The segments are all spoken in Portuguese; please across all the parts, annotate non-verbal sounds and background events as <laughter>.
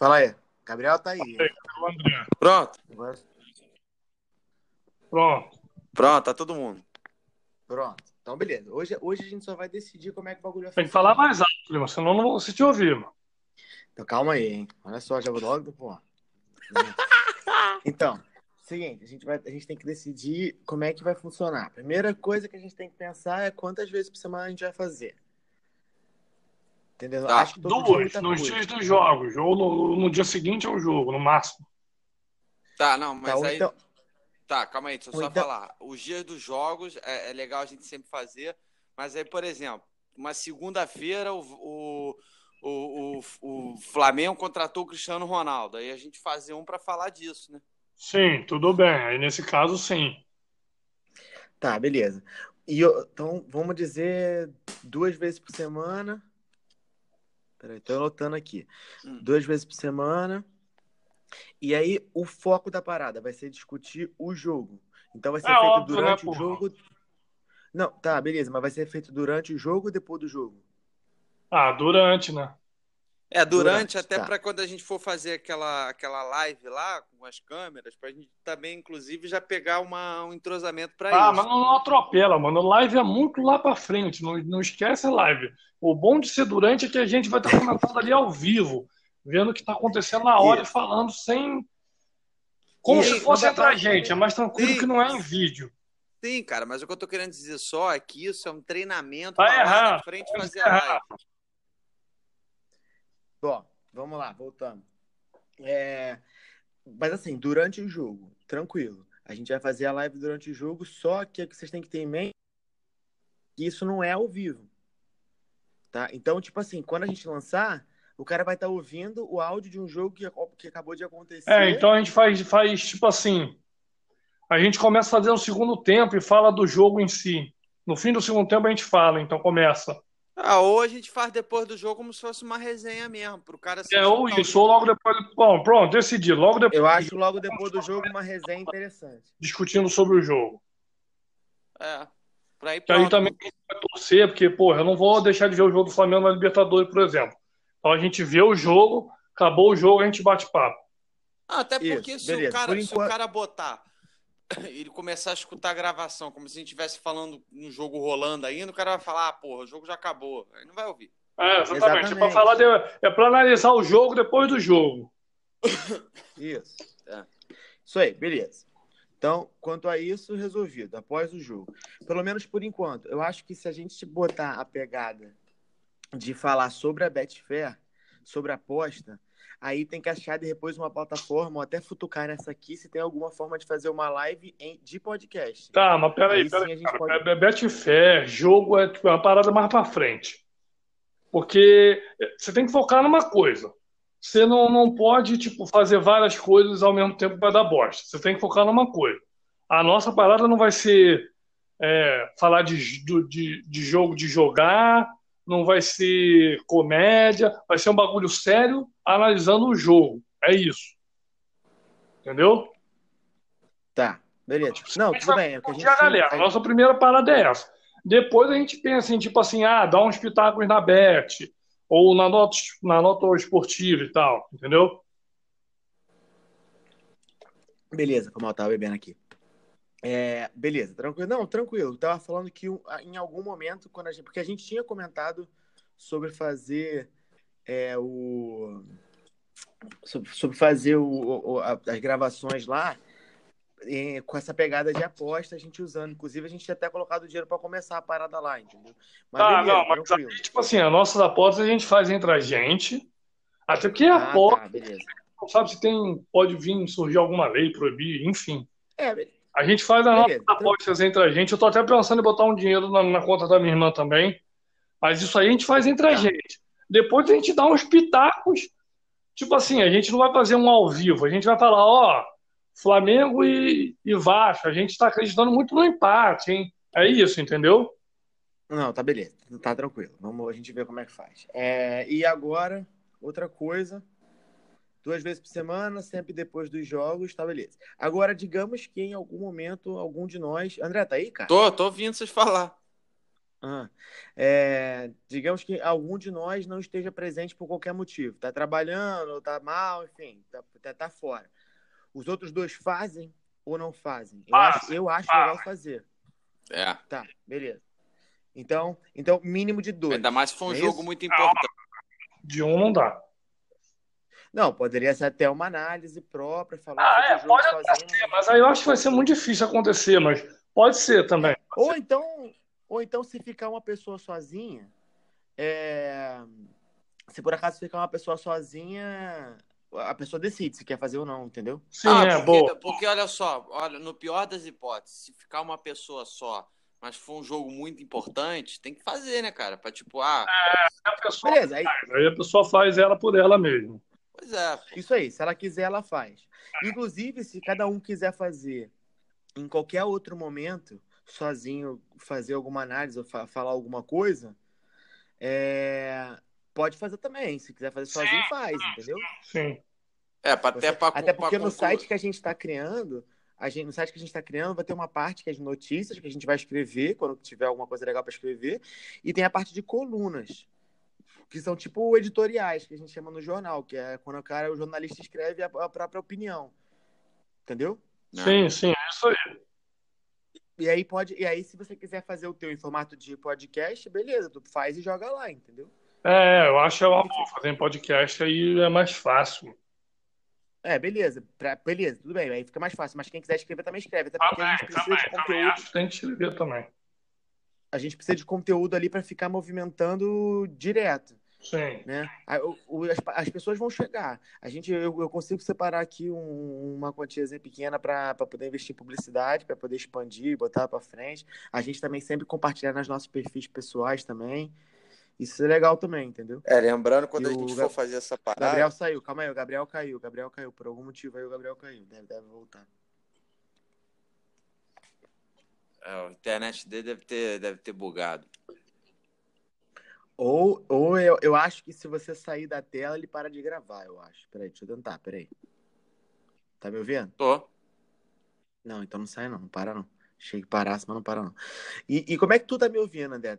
Fala aí. Gabriel tá aí. Pronto. Pronto. Pronto, tá todo mundo. Pronto. Então, beleza. Hoje, hoje a gente só vai decidir como é que o bagulho vai Tem que funcionar. falar mais alto, Lima, senão eu não vou conseguir te ouvir, mano. Então, calma aí, hein? Olha só, já vou logo, pô. <laughs> Então, seguinte, a gente, vai, a gente tem que decidir como é que vai funcionar. A primeira coisa que a gente tem que pensar é quantas vezes por semana a gente vai fazer. Entendeu? Tá. Acho que é Duas, muita nos coisa. dias dos jogos. Ou no, no dia seguinte ao jogo, no máximo. Tá, não, mas Tá, aí. então, Tá, calma aí, deixa eu só então- falar. Os dias dos jogos é, é legal a gente sempre fazer, mas aí, por exemplo, uma segunda-feira o, o, o, o, o Flamengo contratou o Cristiano Ronaldo. Aí a gente fazer um pra falar disso, né? Sim, tudo bem. Aí nesse caso, sim. tá, beleza. E eu- então, vamos dizer duas vezes por semana. Peraí, tô anotando aqui. Hum. Duas vezes por semana. E aí, o foco da parada vai ser discutir o jogo. Então, vai ser É feito óbvio, né, durante o porra? jogo. Não, tá, beleza, mas vai ser feito durante o jogo ou depois do jogo? Ah, durante, né? É, durante, Durante, até tá. pra quando a gente for fazer aquela, aquela live lá com as câmeras, pra gente também, inclusive, já pegar uma, um entrosamento pra Ah, isso. mas não, não atropela, mano. Live é muito lá pra frente. Não, não esquece a live. O bom de ser durante é que a gente vai estar comentando ali ao vivo, vendo o que tá acontecendo na hora e Isso. falando sem. Como Isso. se fosse Não dá entre a pra- gente. É mais tranquilo Sim. que não é em vídeo. Sim, cara, mas o que eu tô querendo dizer só é que isso é um treinamento na frente fazer a live. Ó, vamos lá, voltando. É, Mas assim, durante o jogo, tranquilo. A gente vai fazer a live durante o jogo, só que o que vocês têm que ter em mente é que isso não é ao vivo. Tá? Então, tipo assim, quando a gente lançar, o cara vai estar ouvindo o áudio de um jogo que, que acabou de acontecer. É, então a gente faz, faz tipo assim. A gente começa a fazer o segundo tempo e fala do jogo em si. No fim do segundo tempo a gente fala, então começa. Ah, ou a gente faz depois do jogo como se fosse uma resenha mesmo, pro cara se É, ou isso, ou logo depois. Bom, pronto, decidi. Logo depois Eu acho logo depois do jogo uma resenha interessante. discutindo sobre o jogo. É. Pra ir aí também a gente vai torcer, porque, porra, eu não vou deixar de ver o jogo do Flamengo na Libertadores, por exemplo. Então a gente vê o jogo, acabou o jogo, a gente bate papo. Ah, até Isso, porque se, beleza. o cara, Por se o enquanto- cara botar <coughs> ele começar a escutar a gravação, como se a gente estivesse falando no jogo rolando ainda, o cara vai falar, ah, porra, o jogo já acabou. Aí não vai ouvir. É, exatamente. É Exatamente. pra, falar de, é pra analisar o jogo depois do jogo. <coughs> Isso. É. Isso aí, beleza. Então, quanto a isso, resolvido, após o jogo. Pelo menos por enquanto. Eu acho que se a gente botar a pegada de falar sobre a Betfair, sobre a aposta, aí tem que achar depois uma plataforma, ou até futucar nessa aqui, se tem alguma forma de fazer uma live de podcast. Tá, mas peraí, Aí peraí, cara. pode- É Betfair, jogo é tipo, é uma parada mais pra frente. Porque você tem que focar numa coisa. Você não, não pode, tipo, fazer várias coisas ao mesmo tempo para dar bosta. Você tem que focar numa coisa. A nossa parada não vai ser é, falar de, de, de jogo de jogar, não vai ser comédia, vai ser um bagulho sério analisando o jogo. É isso. Entendeu? Tá, beleza. Não, a gente tudo bem. É que a gente a galera. A nossa primeira parada é essa. Depois a gente pensa em, tipo assim, ah, dá uns pitacos na bet, ou na nota, na nota esportiva e tal, entendeu? Beleza, como eu tava bebendo aqui. É, beleza, tranquilo. Não, tranquilo. Tava falando que em algum momento, quando a gente. Porque a gente tinha comentado sobre fazer é, o. Sobre, sobre fazer o, o- a- as gravações lá é, com essa pegada de aposta, a gente usando. Inclusive, a gente tinha até colocado dinheiro para começar a parada lá, entendeu? Mas Tá, beleza, não, mas tranquilo. aí, tipo assim, as nossas apostas a gente faz entre a gente, até porque Ah, aposta, tá, não sabe se tem, pode vir surgir alguma lei, proibir, enfim. É, beleza. A gente faz as nossas apostas entre a gente. Eu tô até pensando em botar um dinheiro na, na conta da minha irmã também. Mas isso aí a gente faz entre a Tá. gente. Depois a gente dá uns pitacos. Tipo assim, a gente não vai fazer um ao vivo. A gente vai falar, ó, Flamengo e, e Vasco. A gente tá acreditando muito no empate, hein? É isso, entendeu? Não, tá beleza, tá tranquilo. Vamos a gente ver como é que faz. É, e agora, outra coisa. Duas vezes por semana, sempre depois dos jogos, tá beleza. Agora, digamos que em algum momento, algum de nós. André, tá aí, cara? Tô, tô ouvindo vocês falar. Ah, é, digamos que algum de nós não esteja presente por qualquer motivo. Tá trabalhando, tá mal, enfim, tá, tá, tá fora. Os outros dois fazem ou não fazem? Eu acho, eu acho legal fazer. É. Tá, beleza. Então, então mínimo de dois. Ainda mais se for um É jogo isso? muito importante. De um não dá. Não, poderia ser até uma análise própria, falar Ah, sobre é, o jogo pode até sozinho. ser, mas aí eu acho que vai ser muito difícil acontecer, mas pode ser também. Ou então, ou então se ficar uma pessoa sozinha, é, se por acaso ficar uma pessoa sozinha, a pessoa decide se quer fazer ou não, entendeu? Sim, Ah, é, porque, boa. porque olha só, olha, no pior das hipóteses, se ficar uma pessoa só, mas for um jogo muito importante, tem que fazer, né, cara? Pra tipo, ah, A pessoa, Beleza, aí, aí a pessoa faz ela por ela mesma. Pois é, pô. isso aí, se ela quiser, ela faz. Inclusive, se cada um quiser fazer em qualquer outro momento, sozinho, fazer alguma análise ou fa- falar alguma coisa, é, pode fazer também. Se quiser fazer sozinho, faz, entendeu? Sim. É, até Você- pra, até porque no site que a gente está criando, a gente, no site que a gente está criando, vai ter uma parte que é de notícias que a gente vai escrever quando tiver alguma coisa legal para escrever, e tem a parte de colunas, que são tipo editoriais que a gente chama no jornal, que é quando o cara, o jornalista escreve a, a própria opinião, entendeu? Não. Sim, sim, é isso aí. E aí pode, e aí se você quiser fazer o teu em formato de podcast, beleza, tu faz e joga lá, entendeu? É, eu acho que é uma boa. Fazer em podcast aí é mais fácil. É, beleza, pra- beleza, tudo bem, aí fica mais fácil, mas quem quiser escrever também escreve, até porque a Também, gente precisa também, de também conteúdo acho que tem que escrever também. a gente precisa de conteúdo ali para ficar movimentando direto, Sim. né? As, as pessoas vão chegar. A gente, eu, eu consigo separar aqui um- uma quantiazinha pequena para poder investir em publicidade, para poder expandir, botar para frente. A gente também sempre compartilhar nos nossos perfis pessoais também. Isso é legal também, entendeu? É, lembrando, quando E a gente for fazer essa O parada. Gabriel saiu, calma aí, o Gabriel caiu, o Gabriel caiu. Por algum motivo aí o Gabriel caiu. Deve, deve voltar. É, a internet dele deve ter, deve ter bugado. Ou, ou eu, eu acho que se você sair da tela, ele para de gravar, eu acho. Peraí, deixa eu tentar, peraí. Tá me ouvindo? Tô. Não, então não sai não, não para não. Achei que parasse, mas não para não. E, e como é que tu tá me ouvindo, André?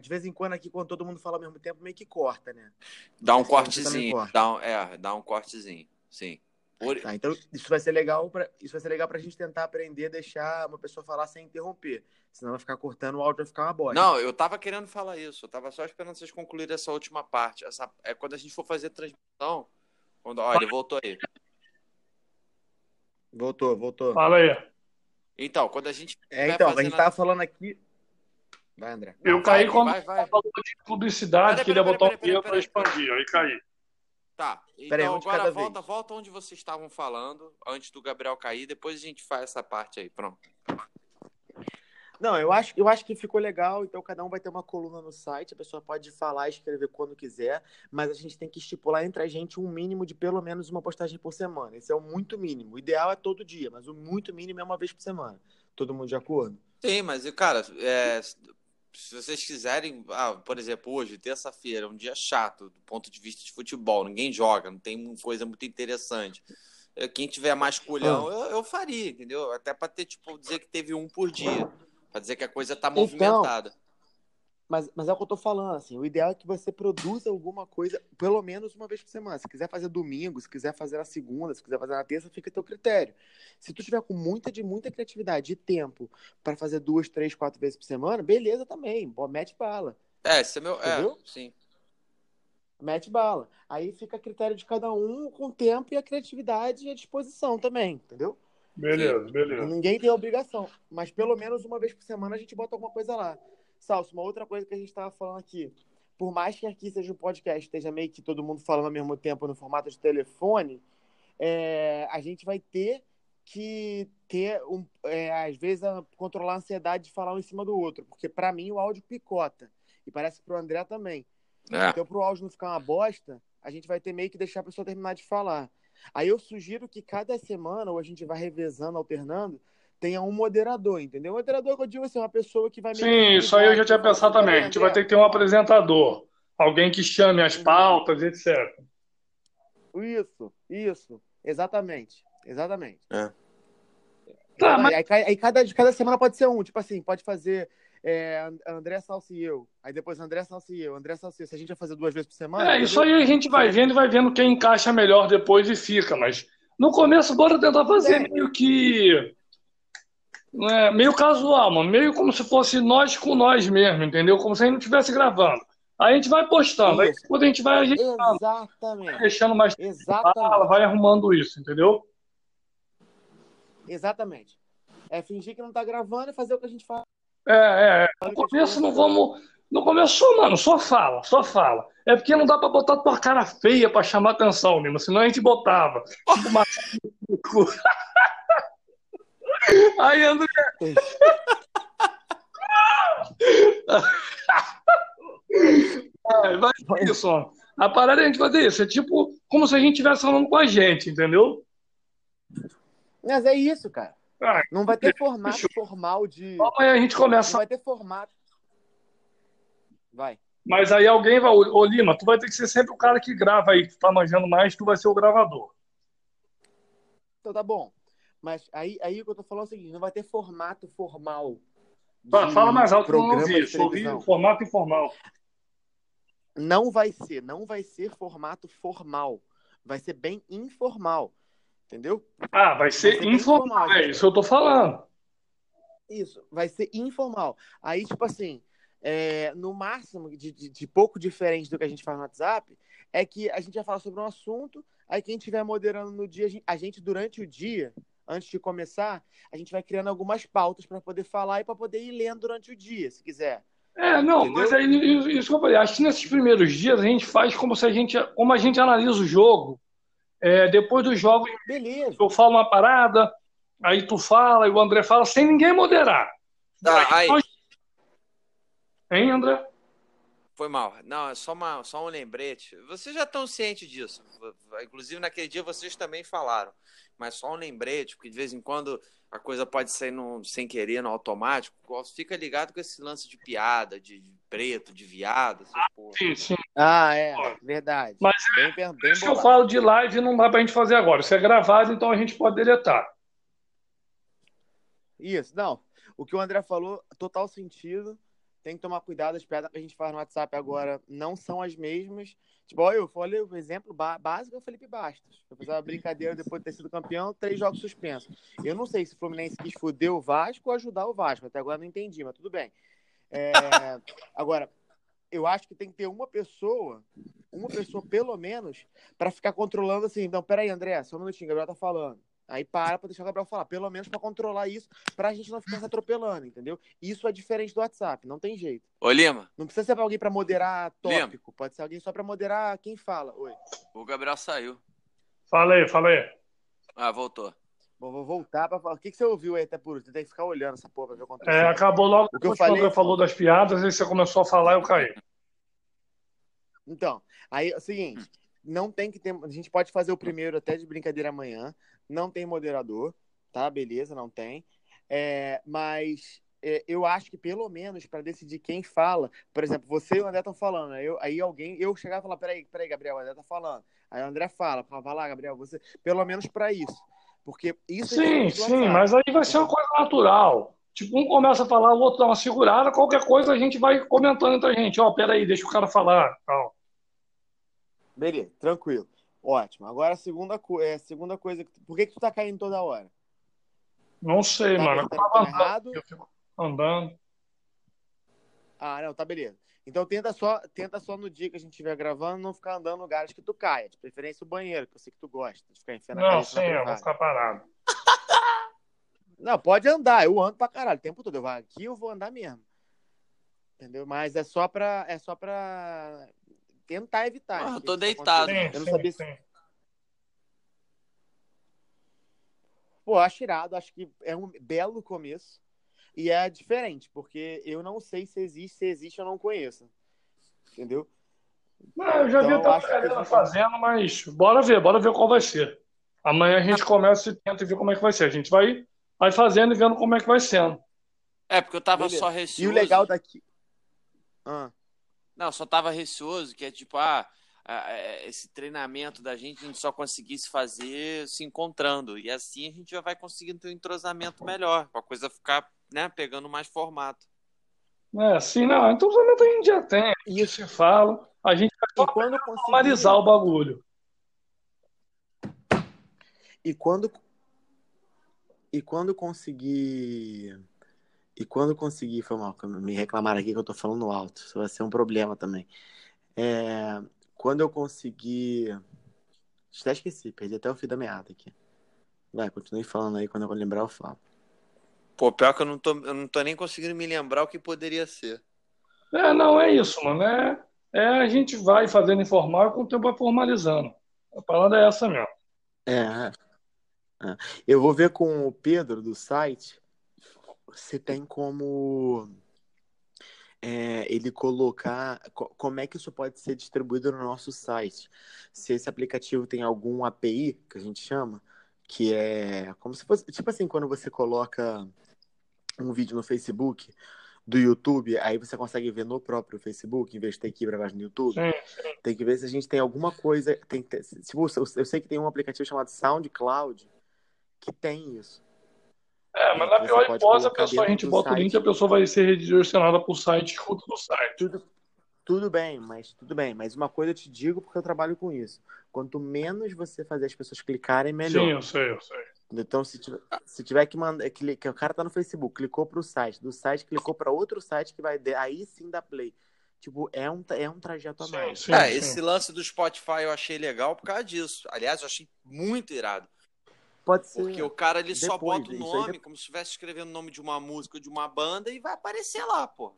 De vez em quando aqui, quando todo mundo fala ao mesmo tempo, meio que corta, né? Dá um cortezinho. corta. Dá um, é, dá um cortezinho. Sim. Por- Tá, então isso vai ser legal para isso vai ser legal pra gente tentar aprender a deixar uma pessoa falar sem interromper. Senão vai ficar cortando, o áudio vai ficar uma bosta. Não, eu tava querendo falar isso. Eu tava só esperando vocês concluírem essa última parte. Essa, é quando a gente for fazer transmissão. Quando, ó, ele voltou aí. Voltou, voltou. Fala aí. Então, quando a gente. É, então, a fazer gente tava falando aqui. Vai, André. Eu caí vai, quando vai, vai. falou de publicidade, Pera, queria pera, botar pera, um dinheiro pera, para pera, expandir. Aí caí. Tá. Então Peraí, um de agora volta, vez. volta onde vocês estavam falando, antes do Gabriel cair, depois a gente faz essa parte aí. Pronto. Não, eu acho, eu acho que ficou legal, então cada um vai ter uma coluna no site, a pessoa pode falar e escrever quando quiser, mas a gente tem que estipular entre a gente um mínimo de pelo menos uma postagem por semana. Esse é o muito mínimo. O ideal é todo dia, mas o muito mínimo é uma vez por semana. Todo mundo de acordo? Sim, mas, cara, é, se vocês quiserem, ah, por exemplo, hoje, terça-feira, é um dia chato do ponto de vista de futebol, ninguém joga, não tem coisa muito interessante. É, Quem tiver mais culhão, Ah. eu, eu faria, entendeu? Até pra ter, tipo, dizer que teve um por dia. Pra dizer que a coisa tá Então, movimentada. Mas, mas é o que eu tô falando, assim, o ideal é que você produza alguma coisa pelo menos uma vez por semana. Se quiser fazer domingo, se quiser fazer na segunda, se quiser fazer na terça, fica a teu critério. Se tu tiver com muita de muita criatividade e tempo para fazer duas, três, quatro vezes por semana, beleza também, pô, mete bala. É, esse é meu. É, Entendeu? sim. Mete bala. Aí fica a critério de cada um com o tempo e a criatividade e a disposição também, entendeu? Beleza, beleza. Ninguém tem obrigação, mas pelo menos uma vez por semana a gente bota alguma coisa lá. Salso, uma outra coisa que a gente estava falando aqui. Por mais que aqui seja um podcast, esteja meio que todo mundo falando ao mesmo tempo no formato de telefone, é, a gente vai ter que ter, um, é, às vezes, a, controlar a ansiedade de falar um em cima do outro. Porque para mim o áudio picota. E parece que pro André também. É. Então, pro áudio não ficar uma bosta, a gente vai ter meio que deixar a pessoa terminar de falar. Aí eu sugiro que cada semana, ou a gente vai revezando, alternando, tenha um moderador, entendeu? Moderador que eu digo assim, uma pessoa que vai Sim, isso aí eu já tinha pensado também. A gente vai ter que ter um apresentador. Alguém que chame as pautas, etc. Isso, isso. Exatamente. Exatamente. É. Tá, mas aí, aí, aí cada, de cada semana pode ser um. Tipo assim, pode fazer é, André Salsi e eu. Aí depois André Salsi e eu, André Salsi e eu. Se a gente vai fazer duas vezes por semana. É, isso aí a gente vai vendo e vai vendo quem encaixa melhor depois e fica, mas no começo bora tentar fazer É. meio que. Né, meio casual, mano. Meio como se fosse nós com nós mesmo, entendeu? Como se a gente não estivesse gravando. Aí a gente vai postando, aí depois a gente vai ajeitando, Exatamente. deixando mais Exatamente. fala, vai arrumando isso, entendeu? Exatamente. É fingir que não tá gravando e fazer o que a gente faz. É, é, é. No começo não vamos. No começo, mano, só fala, só fala. É porque não dá pra botar tua cara feia pra chamar atenção, Lima, senão a gente botava. <laughs> Tipo, uma... <laughs> Aí, André. É, vai ser isso, ó. A parada é a gente fazer isso. É tipo como se a gente estivesse falando com a gente, entendeu? Mas é isso, cara. Ah, Não vai ter formato Fechou. formal de. Amanhã a gente Não começa. vai ter formato. Vai. Mas aí alguém vai. Ô, ô, Lima, tu vai ter que ser sempre o cara que grava aí, que tu tá manjando mais, tu vai ser o gravador. Então tá bom. Mas aí, aí o que eu tô falando é o seguinte: não vai ter formato formal. Fala, mais alto eu não programa ouvi. ouvi o formato informal. Não vai ser, não vai ser formato formal. Vai ser bem informal. Entendeu? Ah, vai ser Vai ser informal. informal, É isso que eu tô falando. Isso, vai ser informal. Aí, tipo assim, é, no máximo, de, de, de pouco diferente do que a gente faz no WhatsApp, é que a gente vai falar sobre um assunto, aí quem estiver moderando no dia, a gente, durante o dia, antes de começar, a gente vai criando algumas pautas para poder falar e para poder ir lendo durante o dia, se quiser. É, não, Entendeu? mas aí isso isso que eu falei. Acho que nesses primeiros dias a gente faz como se a gente, como a gente analisa o jogo. É, depois dos jogos, Beleza. eu falo uma parada, aí tu fala e o André fala, sem ninguém moderar. Tá, aí. nós- Hein, André? Foi mal. Não, é só, uma, só um lembrete. Vocês já estão cientes disso. Inclusive, naquele dia vocês também falaram. Mas só um lembrete, porque de vez em quando a coisa pode sair no, sem querer, no automático. Fica ligado com esse lance de piada, de, de preto, de viado. porra. Sim, sim. Ah, é, verdade. Mas bem, bem, bem Isso que eu falo de live não dá pra gente fazer agora. Isso é gravado, então a gente pode deletar. Isso, não. O que o André falou, total sentido. Tem que tomar cuidado, as piadas que a gente faz no WhatsApp agora não são as mesmas. Tipo, ó, eu falei o exemplo básico é o Felipe Bastos. Eu fiz uma brincadeira depois de ter sido campeão, três jogos suspensos. Eu não sei se o Fluminense quis fuder o Vasco ou ajudar o Vasco. Até agora não entendi, mas tudo bem. É, <laughs> agora, eu acho que tem que ter uma pessoa, uma pessoa pelo menos, para ficar controlando assim. Então, peraí, André, só um minutinho, o Gabriel tá falando. Aí para pra deixar o Gabriel falar, pelo menos pra controlar isso, pra gente não ficar se atropelando, entendeu? Isso é diferente do WhatsApp, não tem jeito. Ô, Lima, Não precisa ser pra alguém pra moderar Lima. tópico, pode ser alguém só pra moderar quem fala. Oi. o Gabriel saiu. Fala aí, fala aí. Ah, voltou. Bom, vou voltar pra falar. O que, que você ouviu aí até por último? Você tem que ficar olhando essa porra pra ver o que aconteceu. É, acabou logo O que eu falei- André falou das piadas, aí você começou a falar e eu caí. Então, aí é o seguinte, não tem que ter. A gente pode fazer o primeiro até de brincadeira amanhã. Não tem moderador, tá? Beleza, não tem. É, mas é, eu acho que pelo menos para decidir quem fala, por exemplo, você e o André estão falando, né? eu, aí alguém, eu chegar e falar, peraí, peraí, Gabriel, o André tá falando. Aí o André fala, fala, vai lá, Gabriel, você. Pelo menos para isso. Porque isso é Sim, do sim, WhatsApp. mas aí vai ser uma coisa natural. Tipo, um começa a falar, o outro dá uma segurada, qualquer coisa a gente vai comentando entre a gente. Ó, peraí, deixa o cara falar. Tal. Beleza, tranquilo. Ótimo. Agora a segunda, co é, a segunda coisa. Por que, que tu tá caindo toda hora? Não sei, Tá mano. Eu tava errado? eu fico andando. Ah, não, tá beleza. Então tenta só, tenta só no dia que a gente estiver gravando não ficar andando em lugares que tu caia. De preferência o banheiro, que eu sei que tu gosta de ficar enfiando a Não, sim, eu vou ficar parado. <laughs> Não, pode andar. Eu ando pra caralho o tempo todo. Eu vou aqui, eu vou andar mesmo. Entendeu? Mas é só pra, é só pra tentar evitar. Ah, eu tô deitado. Sim. Eu não sim, sabia se... sim. Pô, acho irado. Acho que é um belo começo. E é diferente, porque eu não sei se existe. Se existe, eu não conheço. Entendeu? Não, eu já vi Então, até a galera fazendo, mas bora ver, bora ver qual vai ser. Amanhã a gente começa e tenta ver como é que vai ser. A gente vai, vai fazendo e vendo como é que vai sendo. É, porque eu tava Beleza. só E receoso. o legal daqui. Ah. Não, eu só tava receoso, que é tipo, ah, esse treinamento da gente, a gente só conseguisse fazer se encontrando. E assim a gente já vai conseguindo ter um entrosamento melhor, pra coisa ficar, né, pegando mais formato. É, sim, não. Então a gente já tem. Isso se fala. A gente vai quando conseguir, formalizar o bagulho. e quando e quando conseguir e quando conseguir, foi mal, me reclamaram aqui que eu tô falando alto, isso vai ser um problema também. É, quando eu conseguir, até esqueci, perdi até o fio da meada aqui. Vai, continue falando aí, quando eu lembrar eu falo. Pô, pior que eu não tô, eu não tô nem conseguindo me lembrar o que poderia ser. É, não, é isso, mano. É, é a gente vai fazendo informal e com o tempo vai formalizando. A palavra é essa mesmo. É, é. Eu vou ver com o Pedro do site se tem como é, ele colocar co- como é que isso pode ser distribuído no nosso site. Se esse aplicativo tem algum API, que a gente chama, que é como se fosse, tipo assim, quando você coloca um vídeo no Facebook, do YouTube, aí você consegue ver no próprio Facebook, em vez de ter que ir para baixo no YouTube. Sim, Tem que ver se a gente tem alguma coisa. Tem você- eu sei que tem um aplicativo chamado SoundCloud que tem isso. É, mas Você na pior hipótese, a pessoa, a gente bota o link e a site. pessoa vai ser redirecionada para o site, escuta do site. Tudo, tudo bem, mas tudo bem. Mas uma coisa eu te digo porque eu trabalho com isso. Quanto menos você fazer as pessoas clicarem, melhor. Sim, eu sei, eu sei. Então, se tiver, se tiver que mandar. Que, que o cara tá no Facebook, clicou pro site, do site clicou para outro site que vai. Aí sim dá play. Tipo, é um, é um trajeto a Sim, mais. sim, é, sim. esse lance do Spotify eu achei legal por causa disso. Aliás, eu achei muito irado. Pode ser. Porque o cara ele só Depois, bota o nome, depois. como se estivesse escrevendo o nome de uma música ou de uma banda e vai aparecer lá, pô.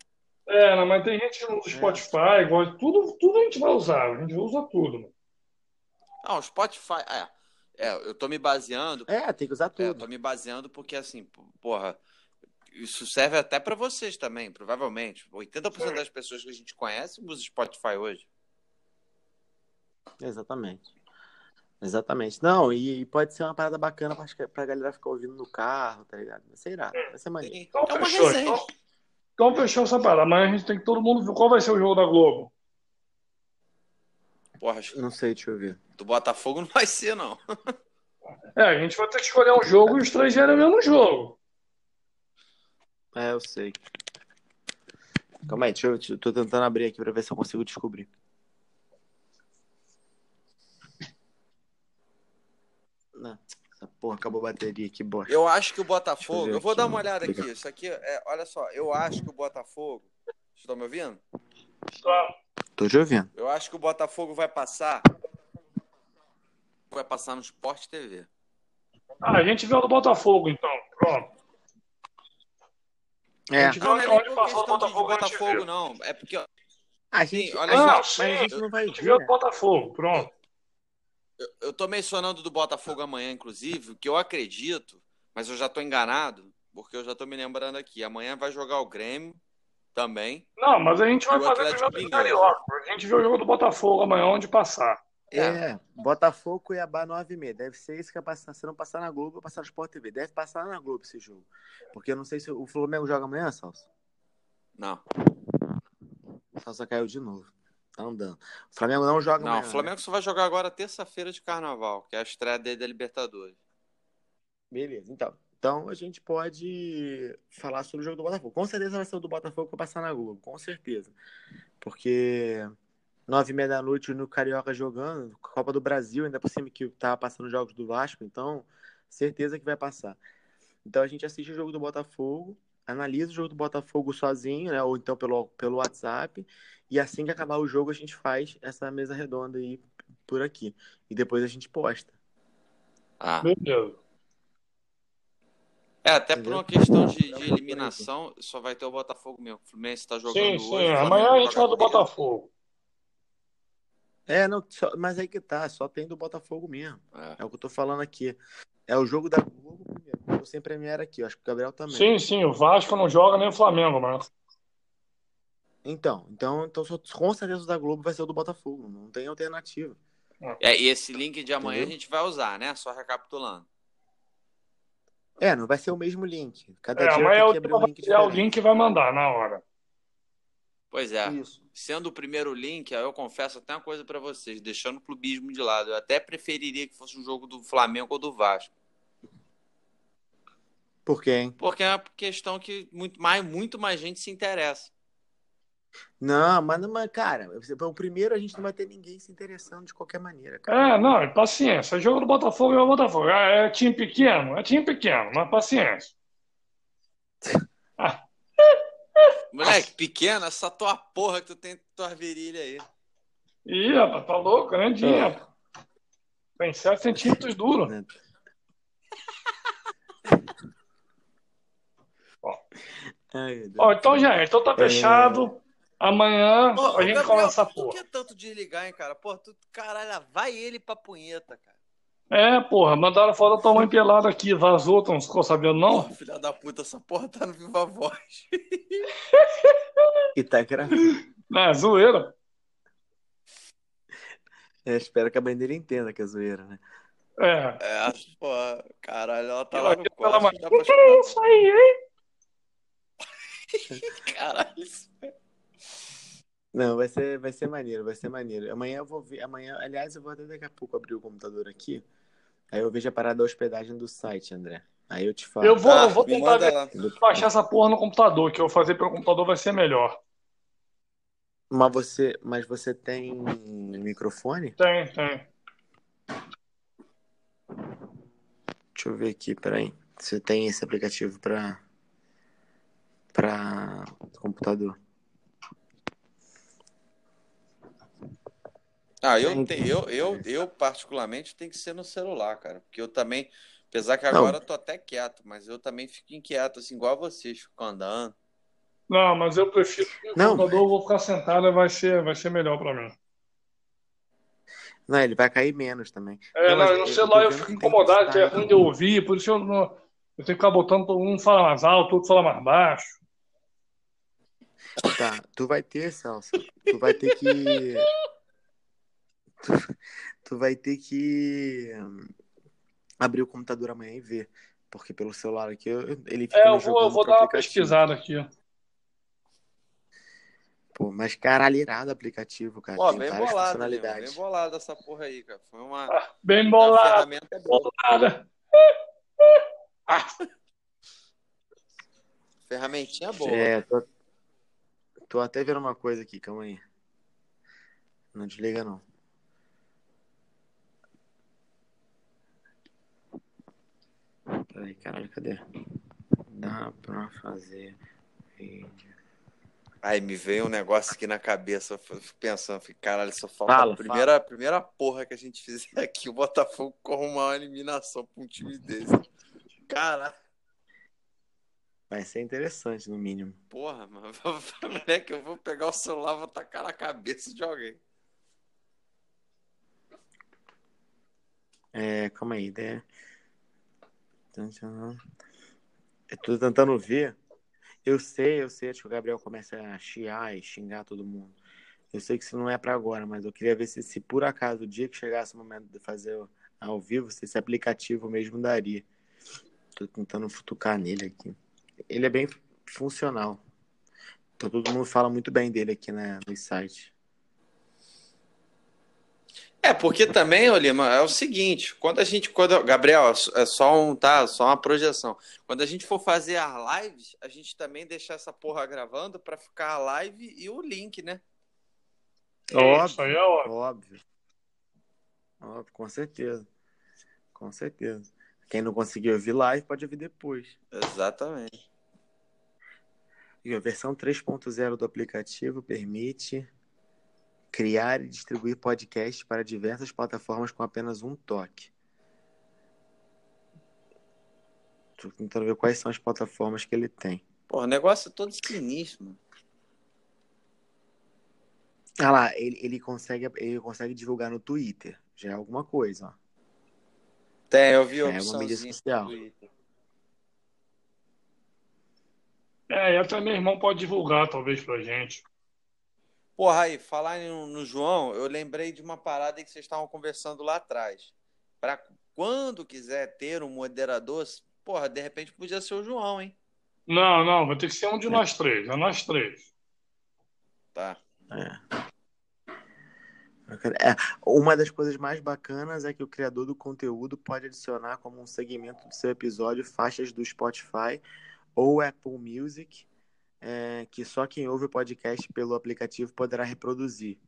É, não, mas tem gente que usa É. Spotify, igual, tudo, tudo a gente vai usar, a gente usa tudo, mano. Não, o Spotify. É, é eu tô me baseando. É, tem que usar É, eu tudo. tô me baseando porque, assim, porra, isso serve até pra vocês também, provavelmente. 80% das pessoas que a gente conhece usa Spotify hoje. Exatamente. Exatamente. Não, e, e pode ser uma parada bacana pra, pra galera ficar ouvindo no carro, tá ligado? Vai ser irado, vai ser maneiro. Então é uma fechou, então, então fechou essa parada. Amanhã a gente tem que todo mundo ver qual vai ser o jogo da Globo. Porra, acho Não sei, deixa eu ver. do Botafogo não vai ser, não. É, a gente vai ter que escolher um jogo e os três o mesmo jogo. É, eu sei. Calma aí, deixa eu- tô tentando abrir aqui pra ver se eu consigo descobrir. Não, essa porra acabou a bateria, que bosta. Eu acho que o eu Botafogo. ver Eu vou aqui dar uma olhada aqui. Isso aqui, é, olha só. Eu acho que o Botafogo. Vocês estão me ouvindo? Tá? Tô te ouvindo. Eu acho que o Botafogo vai passar. Vai passar no Sport TV. Ah, a gente vê o do Botafogo, então. Pronto. É, A gente Não, não é onde passou o Botafogo, a gente Botafogo, não. É porque ó, a gente, Sim, olha a só. Não, gente- sim, mas a gente não vai a gente ver. vê o do Botafogo, pronto. Eu, tô mencionando do Botafogo amanhã, inclusive, que eu acredito, mas eu já tô enganado, porque eu já tô me lembrando aqui. Amanhã vai jogar o Grêmio também. Não, mas a gente vai o fazer Atlético primeiro do. Carioca. A gente vê o jogo do Botafogo amanhã, onde passar. É, Botafogo Cuiabá 9h30. Deve ser isso que vai passar. Se não passar na Globo, vai passar no Sport TV. Deve passar na Globo esse jogo. Porque eu não sei se o Flamengo joga amanhã, Salsa. Não, Salsa caiu de novo. Tá andando. O Flamengo não joga não. amanhã. O Flamengo só vai jogar agora terça-feira de Carnaval, que é a estreia dele da Libertadores. Beleza, então. Então a gente pode falar sobre o jogo do Botafogo. Com certeza vai ser o do Botafogo que vai passar na Globo, com certeza. Porque nove e meia da noite no Carioca jogando, Copa do Brasil, ainda por cima que tava passando jogos do Vasco, então certeza que vai passar. Então a gente assiste o jogo do Botafogo, analisa o jogo do Botafogo sozinho, né? Ou então pelo, pelo WhatsApp, e assim que acabar o jogo a gente faz essa mesa redonda aí por aqui. E depois a gente posta. Ah. Beleza. É, até por Entendeu? uma questão de, de por eliminação, só vai ter o Botafogo mesmo. O Fluminense tá jogando Sim, hoje. sim. o Flamengo Amanhã a gente vai do. Botafogo. É, não, só- mas aí que tá, só tem do Botafogo mesmo. É. É o que eu tô falando aqui. É o jogo da Globo Eu sem Premiere aqui, eu acho que o Gabriel também. Sim, sim. O Vasco não joga nem o Flamengo, mas. Então, então, então com certeza o da Globo vai ser o do Botafogo. Não tem alternativa. É, e esse link de amanhã Entendeu? a gente vai usar, né? Só recapitulando. É, não vai ser o mesmo link. Cada É, dia amanhã o ter que abrir um vai link criar o diferente. link e vai mandar na hora. Pois é. Isso. Sendo o primeiro link, eu confesso até uma coisa pra vocês, deixando o clubismo de lado. Eu até preferiria que fosse um jogo do Flamengo ou do Vasco. Por quê, hein? Porque é uma questão que muito mais, muito mais gente se interessa. Não, mas, mas cara, o primeiro a gente não vai ter ninguém se interessando de qualquer maneira, cara. É, não, é paciência. Jogo do Botafogo é o Botafogo. É, é time pequeno, é time pequeno, mas paciência. Ah. <laughs> Moleque, pequeno, essa tua porra que tu tem tua virilha aí. Ih, rapaz, tá louco, grandinha. É. Tem 7 centímetros duro. Ai, Ó, então, gente, então tá é. fechado. É... Amanhã Pô, a gente Gabriel, começa a porra. Tu quer tanto desligar, hein, cara? Pô, tu, caralho, vai ele pra punheta, cara. É, porra, mandaram foto da tua mãe pelada aqui, vazou, tu não ficou sabendo, não? Porra, filha da puta, essa porra tá no Viva Voz. <laughs> e tá gravando. Não, é zoeira. É, espero que a mãe dele entenda que é zoeira, né? É. É, porra, caralho, ela tá ela lá no quarto. O que é isso aí, hein? <laughs> caralho, isso. Não, vai ser, vai ser maneiro, vai ser maneiro. Amanhã eu vou ver, amanhã, aliás, eu vou até daqui a pouco abrir o computador aqui. Aí eu vejo a parada da hospedagem do site, André. Aí eu te falo. Eu vou, ah, eu vou tentar baixar essa porra no computador, que eu fazer pelo computador vai ser melhor. Mas você, mas você tem microfone? Tem, tem. Deixa eu ver aqui, peraí. Você tem esse aplicativo para para computador? Ah, eu, te, eu, eu, eu particularmente tem que ser no celular, cara. Porque eu também, apesar que agora não. eu tô até quieto, mas eu também fico inquieto, assim, igual vocês, fico andando. Não, mas eu prefiro que o não. computador eu vou ficar sentado, vai ser, vai ser melhor para mim. Não, ele vai cair menos também. É, não, no celular eu, eu fico incomodado, que é ruim de ouvir, por isso eu, não, eu tenho que ficar botando, um fala mais alto, outro fala mais baixo. Tá, tu vai ter, Celso, tu vai ter que <laughs> tu, tu vai ter que hum, abrir o computador amanhã e ver. Porque pelo celular aqui ele fica. É, eu vou, eu vou dar uma pesquisada aqui. Pô, mas caralho, irado o aplicativo, cara. Tem bem várias bolado, funcionalidades. Bem bolado essa porra aí, cara. Foi uma. Ah, bem bolado. A ferramenta é boa. Bolada. Ah. Ferramentinha boa. É, tô, tô até vendo uma coisa aqui, calma aí. Não desliga, não. Peraí, caralho, cadê? Dá pra fazer vídeo. Aí me veio um negócio aqui na cabeça, eu fico pensando, fico, caralho, só falta fala, a primeira, fala. primeira porra que a gente fizer aqui, o Botafogo <laughs> com uma eliminação pra um time desse. Cara. Vai ser interessante, no mínimo. Porra, mano, <laughs> moleque, eu vou pegar o celular e vou tacar na cabeça de alguém. É, calma aí, né? Eu tô tentando ver. Eu sei, eu sei, acho que o Gabriel começa a chiar e xingar todo mundo. Eu sei que isso não é para agora, mas eu queria ver se, se por acaso o dia que chegasse o momento de fazer ao vivo, se esse aplicativo mesmo daria. Tô tentando futucar nele aqui. Ele é bem funcional. Então, todo mundo fala muito bem dele aqui né, no site. É, porque também, Lima, é o seguinte, quando a gente, quando, Gabriel, é só um, tá, só uma projeção. Quando a gente for fazer as lives, a gente também deixar essa porra gravando para ficar a live e o link, né? Óbvio, é óbvio. óbvio. Óbvio, com certeza. Com certeza. Quem não conseguiu ouvir live pode ouvir depois. Exatamente. E a versão 3.0 do aplicativo permite criar e distribuir podcasts para diversas plataformas com apenas um toque. Estou tentando ver quais são as plataformas que ele tem. Pô, o negócio é todo sinistro, mano. Ah lá, ele, ele, consegue, ele consegue divulgar no Twitter. Já é alguma coisa, ó. Tem, eu vi a é uma mídia social. É, e até meu irmão pode divulgar, talvez, pra gente. Porra, aí, falar no, no, João, eu lembrei de uma parada que vocês estavam conversando lá atrás. Para quando quiser ter um moderador, porra, de repente podia ser o João, hein? Não, não, vai ter que ser um de nós três, é nós três. Tá. É. É, uma das coisas mais bacanas é que o criador do conteúdo pode adicionar como um segmento do seu episódio faixas do Spotify ou Apple Music é, que só quem ouve o podcast pelo aplicativo poderá reproduzir.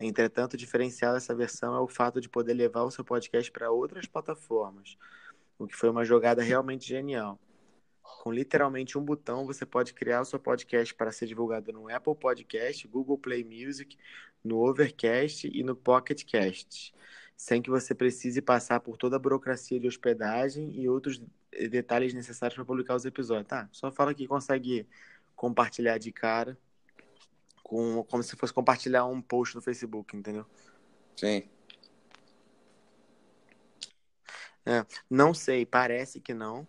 Entretanto, diferencial dessa versão é o fato de poder levar o seu podcast para outras plataformas, o que foi uma jogada realmente genial. Com literalmente um botão, você pode criar o seu podcast para ser divulgado no Apple Podcast, Google Play Music, no Overcast e no Pocket Cast, sem que você precise passar por toda a burocracia de hospedagem e outros detalhes necessários para publicar os episódios. Tá, só fala que consegue compartilhar de cara, com, como se fosse compartilhar um post no Facebook, entendeu? Sim. É, não sei, parece que não.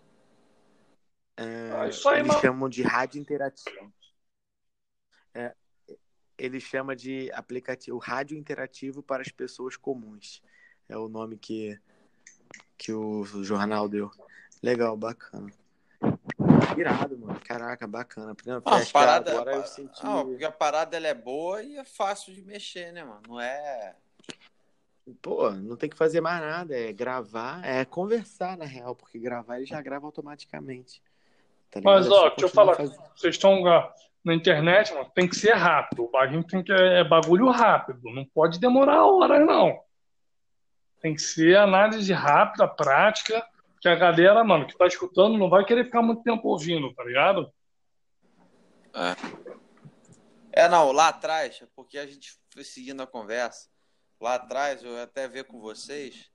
É, Ah, eles chamam de rádio interativo. É, ele chama de aplicativo rádio interativo para as pessoas comuns. É o nome que, que o jornal deu. Legal, bacana. Irado, mano. Caraca, bacana. Primeira Ah, a vez que parada, agora eu senti. ah, porque a parada ela é boa e é fácil de mexer, né, mano? Não é. Pô, não tem que fazer mais nada. É gravar, é conversar, na real, porque gravar ele já grava automaticamente. Tá? Mas, É ó, deixa eu falar, fazendo. vocês estão na internet, mano, tem que ser rápido. A gente tem que é bagulho rápido, não pode demorar horas, não. Tem que ser análise rápida, prática, que a galera, mano, que tá escutando não vai querer ficar muito tempo ouvindo, tá ligado? É, não, lá atrás, porque a gente foi seguindo a conversa. Lá atrás, eu até ver com vocês,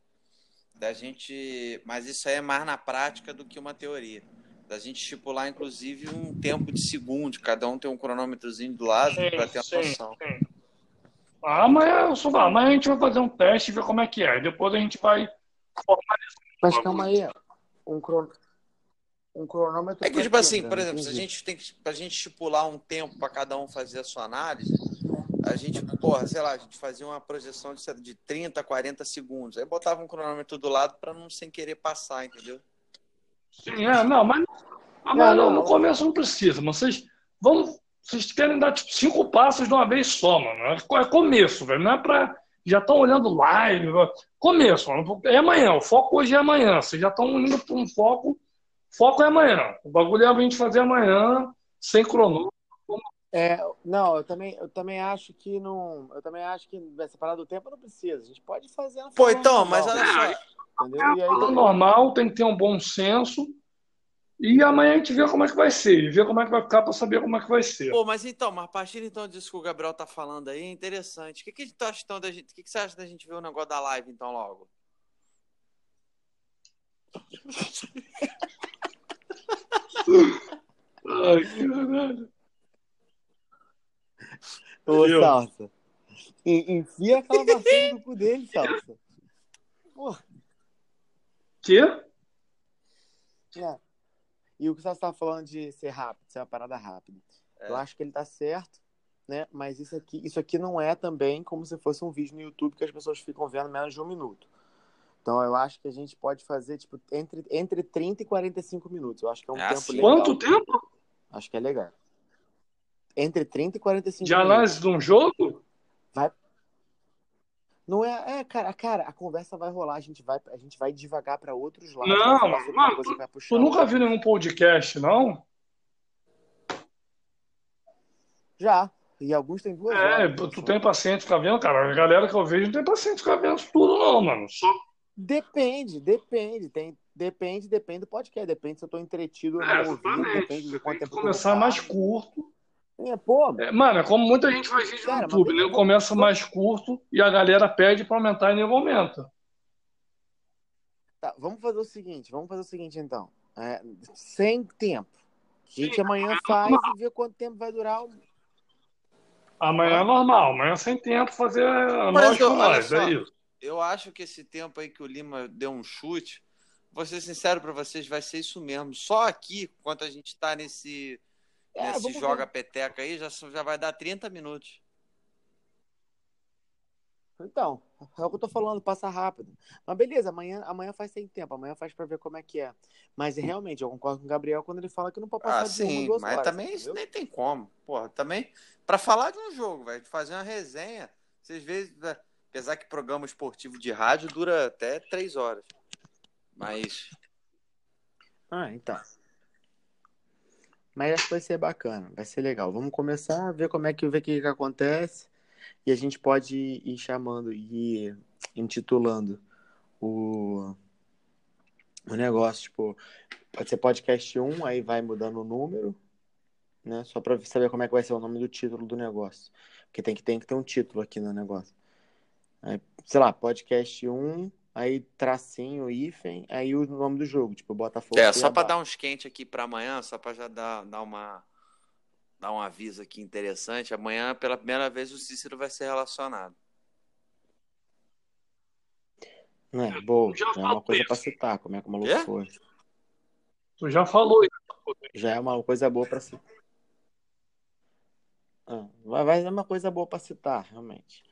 da gente. Mas isso aí é mais na prática do que uma teoria. Da gente estipular, inclusive, um tempo de segundo. Cada um tem um cronômetrozinho do lado para ter sim, a noção. sim. Ah, Amanhã, eu só falo, amanhã a gente vai fazer um teste e ver como é que é. Depois a gente vai Mas calma aí. Um, cron... um cronômetro. É que, pra tipo assim, por exemplo, se a gente tem que, pra gente estipular um tempo para cada um fazer a sua análise, a gente, porra, sei lá, a gente fazia uma projeção de, de 30, 40 segundos. Aí botava um cronômetro do lado para não sem querer passar, entendeu? Sim, é, não, mas, mas Não, não, no começo não precisa, mas vocês vão, vocês querem dar tipo cinco passos de uma vez só, mano. É é começo, velho, não é pra. Já estão olhando live, começo, mano. É amanhã, o foco hoje é amanhã. Vocês já estão indo para um foco, foco é amanhã. O bagulho é a gente fazer amanhã, sem cronômetro. É, não, eu também, eu também acho que não. Eu também acho que essa parada do tempo não precisa. A gente pode fazer Pô, então, mas normal, olha só. Entendeu? E aí, Tudo normal, tem que ter um bom senso. E amanhã a gente vê como é que vai ser, e vê como é que vai ficar para saber como é que vai ser. Pô, mas então, mas a partir então disso que o Gabriel tá falando aí, é interessante. O que, que, a gente tá achando da gente, o que, que você acha da gente ver o negócio da live, então, logo? <laughs> Ai, caralho. Ô, Eu. Salsa. en- Enfia aquela <laughs> maçã no cu dele, Salsa. Porra. Quê? É. E o que você estava falando de ser rápido, ser uma parada rápida. É. Eu acho que ele tá certo, né? Mas isso aqui, isso aqui não é também como se fosse um vídeo no YouTube que as pessoas ficam vendo menos de um minuto. Então eu acho que a gente pode fazer tipo entre, entre 30 e 45 minutos. Eu acho que é um É tempo assim. legal. Quanto tempo Acho que é legal. Entre 30 e 45 de minutos. análise de um jogo? Não é, é, cara, cara, a conversa vai rolar, a gente vai, a gente vai devagar para outros lados. Não, vai mano, vai puxar Tu nunca viu nenhum podcast, não? Já. E alguns têm duas É, horas. tu tem paciente ficar vendo, cara. A galera que eu vejo não tem paciente ficar vendo tudo, não, mano. Só Depende, depende. Tem, depende, depende do podcast. Depende se eu tô entretido ou É, não ouvindo. exatamente. Depende de quanto tem que tempo começar mais curto. É, pô, É, mano, é como muita gente faz vídeo Cara, no YouTube, né? beleza. Começa mais curto e a galera pede pra aumentar e nego aumenta. tá, vamos fazer o seguinte, vamos fazer o seguinte então. É, sem tempo. A gente amanhã faz e vê quanto tempo vai durar. o- Amanhã é normal, amanhã sem tempo fazer Mas, nós só. é isso. Eu acho que esse tempo aí que o Lima deu um chute, vou ser sincero pra vocês, vai ser isso mesmo. Só aqui, enquanto a gente tá nesse, É, nesse vamos joga ver. peteca aí, já, já vai dar 30 minutos. Então, é o que eu tô falando, passa rápido. Mas beleza, amanhã, amanhã faz sem tempo, amanhã faz pra ver como é que é. Mas realmente, eu concordo com o Gabriel quando ele fala que não pode passar Ah, de uma, sim, duas mas horas. também isso nem tem como. Porra, também, pra falar de um jogo, velho, fazer uma resenha, vocês veem, né, apesar que programa esportivo de rádio dura até três horas. Mas, Ah, então. Mas acho que vai ser bacana, vai ser legal. Vamos começar a ver como é que, ver que, que acontece. E a gente pode ir chamando e intitulando o, o negócio, tipo, pode ser podcast 1, aí vai mudando o número, né? Só para saber como é que vai ser o nome do título do negócio. Porque tem que, tem que ter um título aqui no negócio. Aí, sei lá, podcast 1, aí tracinho, hífen, aí o nome do jogo, tipo, Botafogo. É, só para dar uns quente aqui para amanhã, só para já dar, dar uma dar um aviso aqui interessante. Amanhã, pela primeira vez, o Cícero vai ser relacionado. É, boa, já, é uma coisa para citar, como é que o maluco foi. Tu já falou isso. Já é uma coisa boa para citar. Ah, vai ser uma coisa boa para citar, realmente.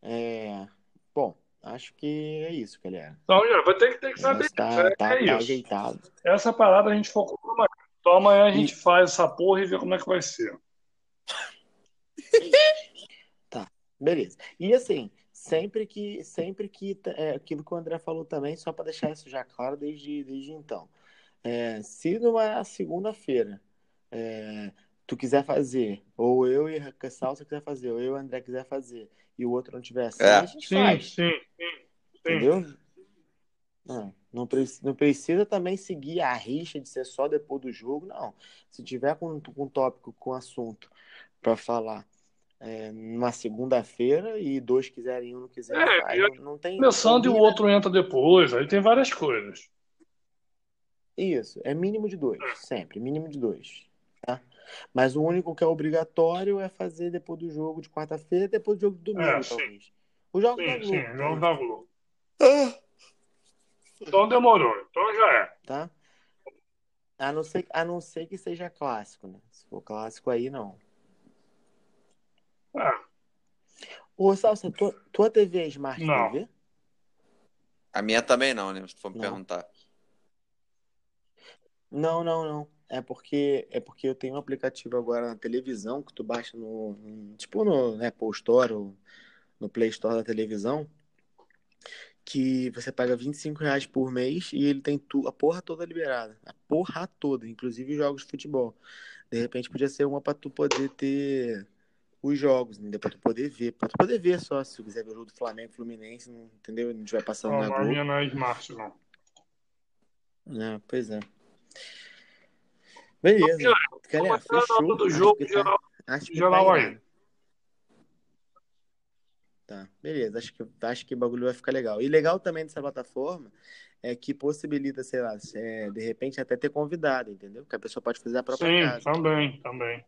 É... Bom, acho que é isso, galera. Então, já, vai ter que, ter que saber. Tá, é, tá, é tá ajeitado. Essa parada a gente focou amanhã. Então amanhã a gente e... faz essa porra e vê como é que vai ser. <laughs> tá, beleza. E assim, sempre que sempre que é, aquilo que o André falou também, só para deixar isso já claro desde, desde então. É, se numa segunda-feira é, tu quiser fazer, ou eu e a Salsa quiser fazer, ou eu e o André quiser fazer, e o outro não tiver assim, é. a gente sim, faz. Sim, sim, Entendeu? Não, não, não precisa também seguir a rixa de ser só depois do jogo, não. Se tiver com, com um tópico, com assunto para falar é, numa segunda-feira e dois quiserem um, não quiserem, é, não, não tem. Começando e o outro entra depois, aí tem várias coisas. Isso, é mínimo de dois, sempre, mínimo de dois. Tá? Mas o único que é obrigatório é fazer depois do jogo de quarta-feira, depois do jogo de domingo, é, talvez. O jogo sim, da Globo. Sim, jogo da Globo. Ah. Então demorou, então já é. Tá? A não ser, a não ser que seja clássico, né? Se for clássico aí, não. Ah. Ô, Salsa, tua, tua TV é Smart não. TV? A minha também não, né? Se for me não. perguntar. Não, não, não. É porque é porque eu tenho um aplicativo agora na televisão que tu baixa no, no tipo no né, Apple Store ou no Play Store da televisão que você paga 25 reais por mês e ele tem tu, a porra toda liberada. A porra toda, inclusive jogos de futebol. De repente podia ser uma para tu poder ter os jogos, entendeu? Pra tu poder ver. Pra tu poder ver só, se tu quiser ver o jogo do Flamengo Fluminense, não, entendeu? Gente vai passando não, na Globo. A minha não é Smart, não. É, pois é. Beleza. Galera, fechou. do jogo acho que geral, tá, acho que tá aí. Tá, beleza. Acho que, acho que o bagulho vai ficar legal. E legal também dessa plataforma é que possibilita, sei lá, é, de repente até ter convidado, entendeu? Que a pessoa pode fazer a própria Sim, casa. também, também.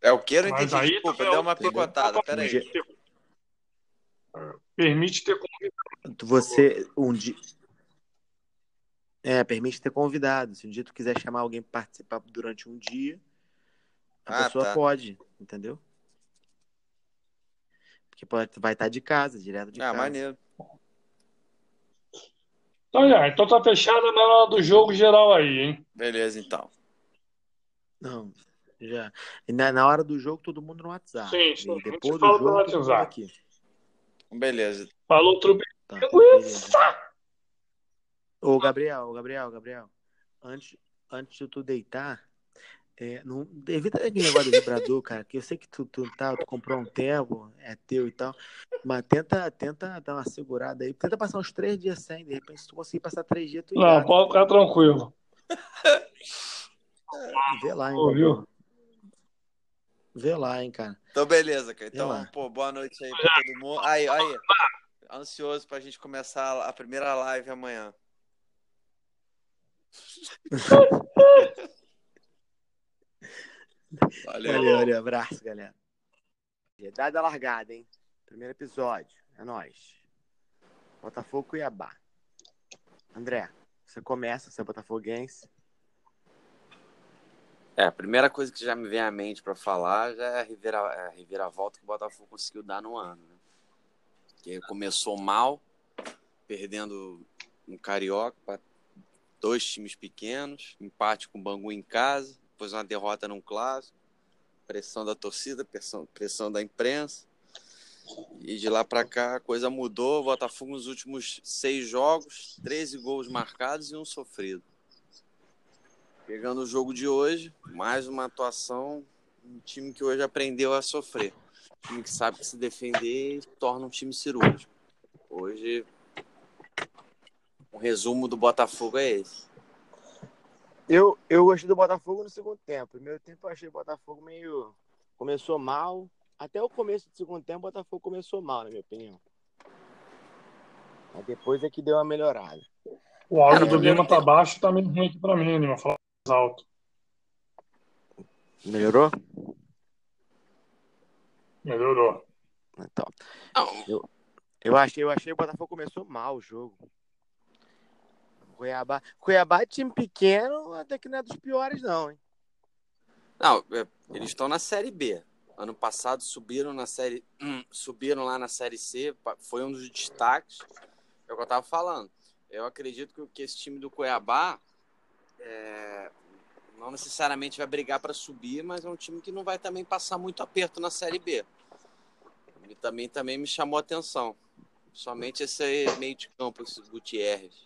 É o que? Eu não entendi. aí Desculpa, também deu uma é o- picotada. Peraí. Permite ter convidado. Você, um dia. É, permite ter convidado. Se um dia tu quiser chamar alguém para participar durante um dia, a Ah, pessoa tá. pode, entendeu? Porque pode, vai estar de casa, direto de Ah, casa. maneiro. Então, já, então tá fechada na hora do jogo geral aí, hein? Beleza, então. Não, já. E na, na hora do jogo, todo mundo no WhatsApp. Sim, sim. E A gente depois do fala jogo, mundo WhatsApp. aqui. Beleza. Falou, Trubi. Tá, beleza. Ô, Gabriel, Gabriel, Gabriel. Antes, antes de tu deitar, é, não, evita aquele negócio do vibrador, cara, que eu sei que tu, tu, tá, tu comprou um tempo, é teu e tal, mas tenta, tenta dar uma segurada aí. Tenta passar uns três dias sem, de repente, se tu conseguir passar três dias, tu Não, engata. pode ficar tranquilo. <laughs> Vê lá, hein, Ouviu? Gabriel. Vê lá, hein, cara. Então, beleza, cara. Então, pô, boa noite aí pra todo mundo. Aí, aí. Ansioso pra gente começar a primeira live amanhã. Valeu. Valeu, valeu, abraço, galera. Dada largada, hein? Primeiro episódio, é nóis. Botafogo Cuiabá. André, você começa, você é botafoguense. É, a primeira coisa que já me vem à mente pra falar já é a, revira, é a reviravolta que o Botafogo conseguiu dar no ano. Né? Que começou mal, perdendo um carioca para dois times pequenos, empate com o Bangu em casa, depois uma derrota num clássico, pressão da torcida, pressão, pressão da imprensa. E de lá pra cá a coisa mudou. O Botafogo nos últimos seis jogos, 13 gols marcados e um sofrido. Pegando o jogo de hoje, mais uma atuação, um time que hoje aprendeu a sofrer. Um time que sabe se defender torna um time cirúrgico. Hoje, o resumo do Botafogo é esse. Eu, eu gostei do Botafogo no segundo tempo. Primeiro tempo eu achei o Botafogo meio. Começou mal. Até o começo do segundo tempo, o Botafogo começou mal, na minha opinião. Mas depois é que deu uma melhorada. O áudio do Lima tá baixo tá meio ruim aqui pra mim, Lima. Fala mais alto. Melhorou? Melhorou. Então. Eu, eu achei, eu achei que o Botafogo começou mal o jogo. Cuiabá. Cuiabá é time pequeno, até que não é dos piores, não, hein? Não, é, eles estão na Série B. Ano passado subiram na série. Hum, subiram lá na Série C, foi um dos destaques. É o que eu tava falando. Eu acredito que, esse time do Cuiabá é, não necessariamente vai brigar para subir, mas é um time que não vai também passar muito aperto na Série B. E também, também me chamou a atenção. Somente esse meio de campo, esse Gutierrez.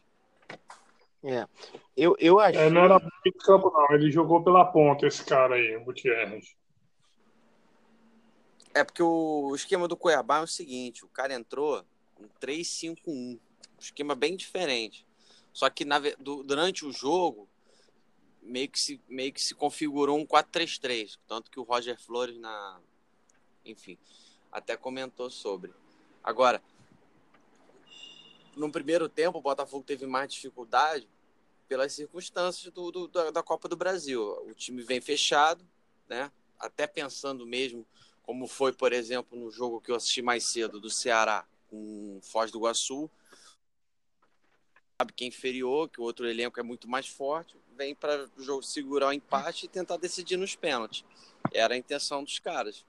É. Eu, eu achei... É, não era meio de campo, não. Ele jogou pela ponta, esse cara aí, o Gutierrez. É porque o esquema do Cuiabá é o seguinte: o cara entrou um 3-5-1. Um esquema bem diferente. Só que na, durante o jogo, meio que se, meio que se configurou um 4-3-3. Tanto que o Roger Flores, na, enfim, até comentou sobre. Agora, no primeiro tempo, o Botafogo teve mais dificuldade pelas circunstâncias do, do da, da Copa do Brasil. O time vem fechado, né? até pensando mesmo como foi, por exemplo, no jogo que eu assisti mais cedo do Ceará com Foz do Iguaçu. Sabe que é inferior, que o outro elenco é muito mais forte, vem para o jogo segurar o empate e tentar decidir nos pênaltis. Era a intenção dos caras.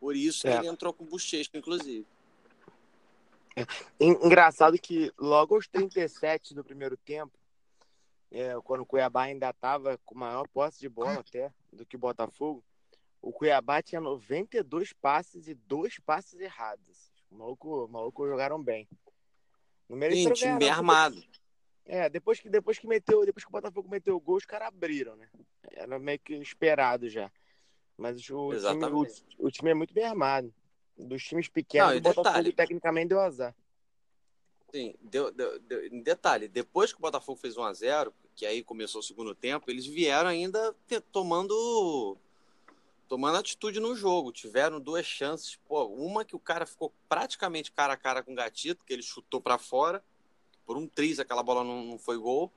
Por isso é. que ele entrou com o Bochecha, inclusive. Engraçado que logo aos 37 do primeiro tempo, é, quando o Cuiabá ainda estava com maior posse de bola até do que o Botafogo, o Cuiabá tinha 92 passes e dois passes errados. O maluco, o maluco jogaram bem. No Sim, time bem armado. É, depois que, depois que meteu, depois que o Botafogo meteu o gol, os caras abriram, né? Era meio que esperado já. Mas o time, o, o, time é muito bem armado. Dos times pequenos, Não, o Botafogo detalhe, tecnicamente deu azar. Sim, deu, deu, deu, em detalhe, depois que o Botafogo fez 1 a 0 que aí começou o segundo tempo, eles vieram ainda ter, tomando tomando atitude no jogo. Tiveram duas chances. Pô, uma que o cara ficou praticamente cara a cara com o Gatito, que ele chutou para fora. Por um triz, aquela bola não, não, foi gol.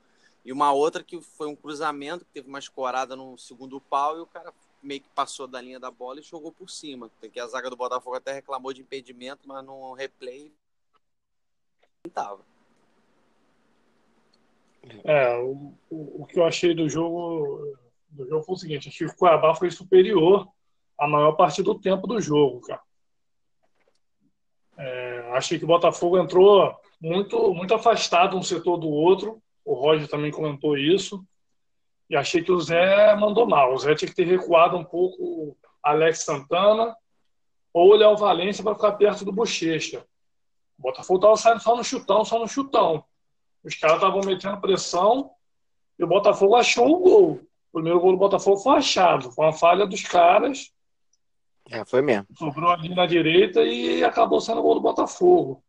E uma outra que foi um cruzamento, que teve uma escorada no segundo pau e o cara meio que passou da linha da bola e jogou por cima. Que a zaga do Botafogo até reclamou de impedimento, mas no replay não tava. É, o, o, o que eu achei do jogo do jogo foi o seguinte: achei que o Cuiabá foi superior a maior parte do tempo do jogo, cara. É, achei que o Botafogo entrou muito, muito afastado um setor do outro. O Roger também comentou isso. E achei que o Zé mandou mal. O Zé tinha que ter recuado um pouco o Alex Santana ou o Léo Valência para ficar perto do Bochecha. O Botafogo estava saindo só no chutão, só no chutão. Os caras estavam metendo pressão e o Botafogo achou o gol. O primeiro gol do Botafogo foi achado, foi uma falha dos caras. É, foi mesmo. Sobrou ali na direita e acabou sendo o gol do Botafogo.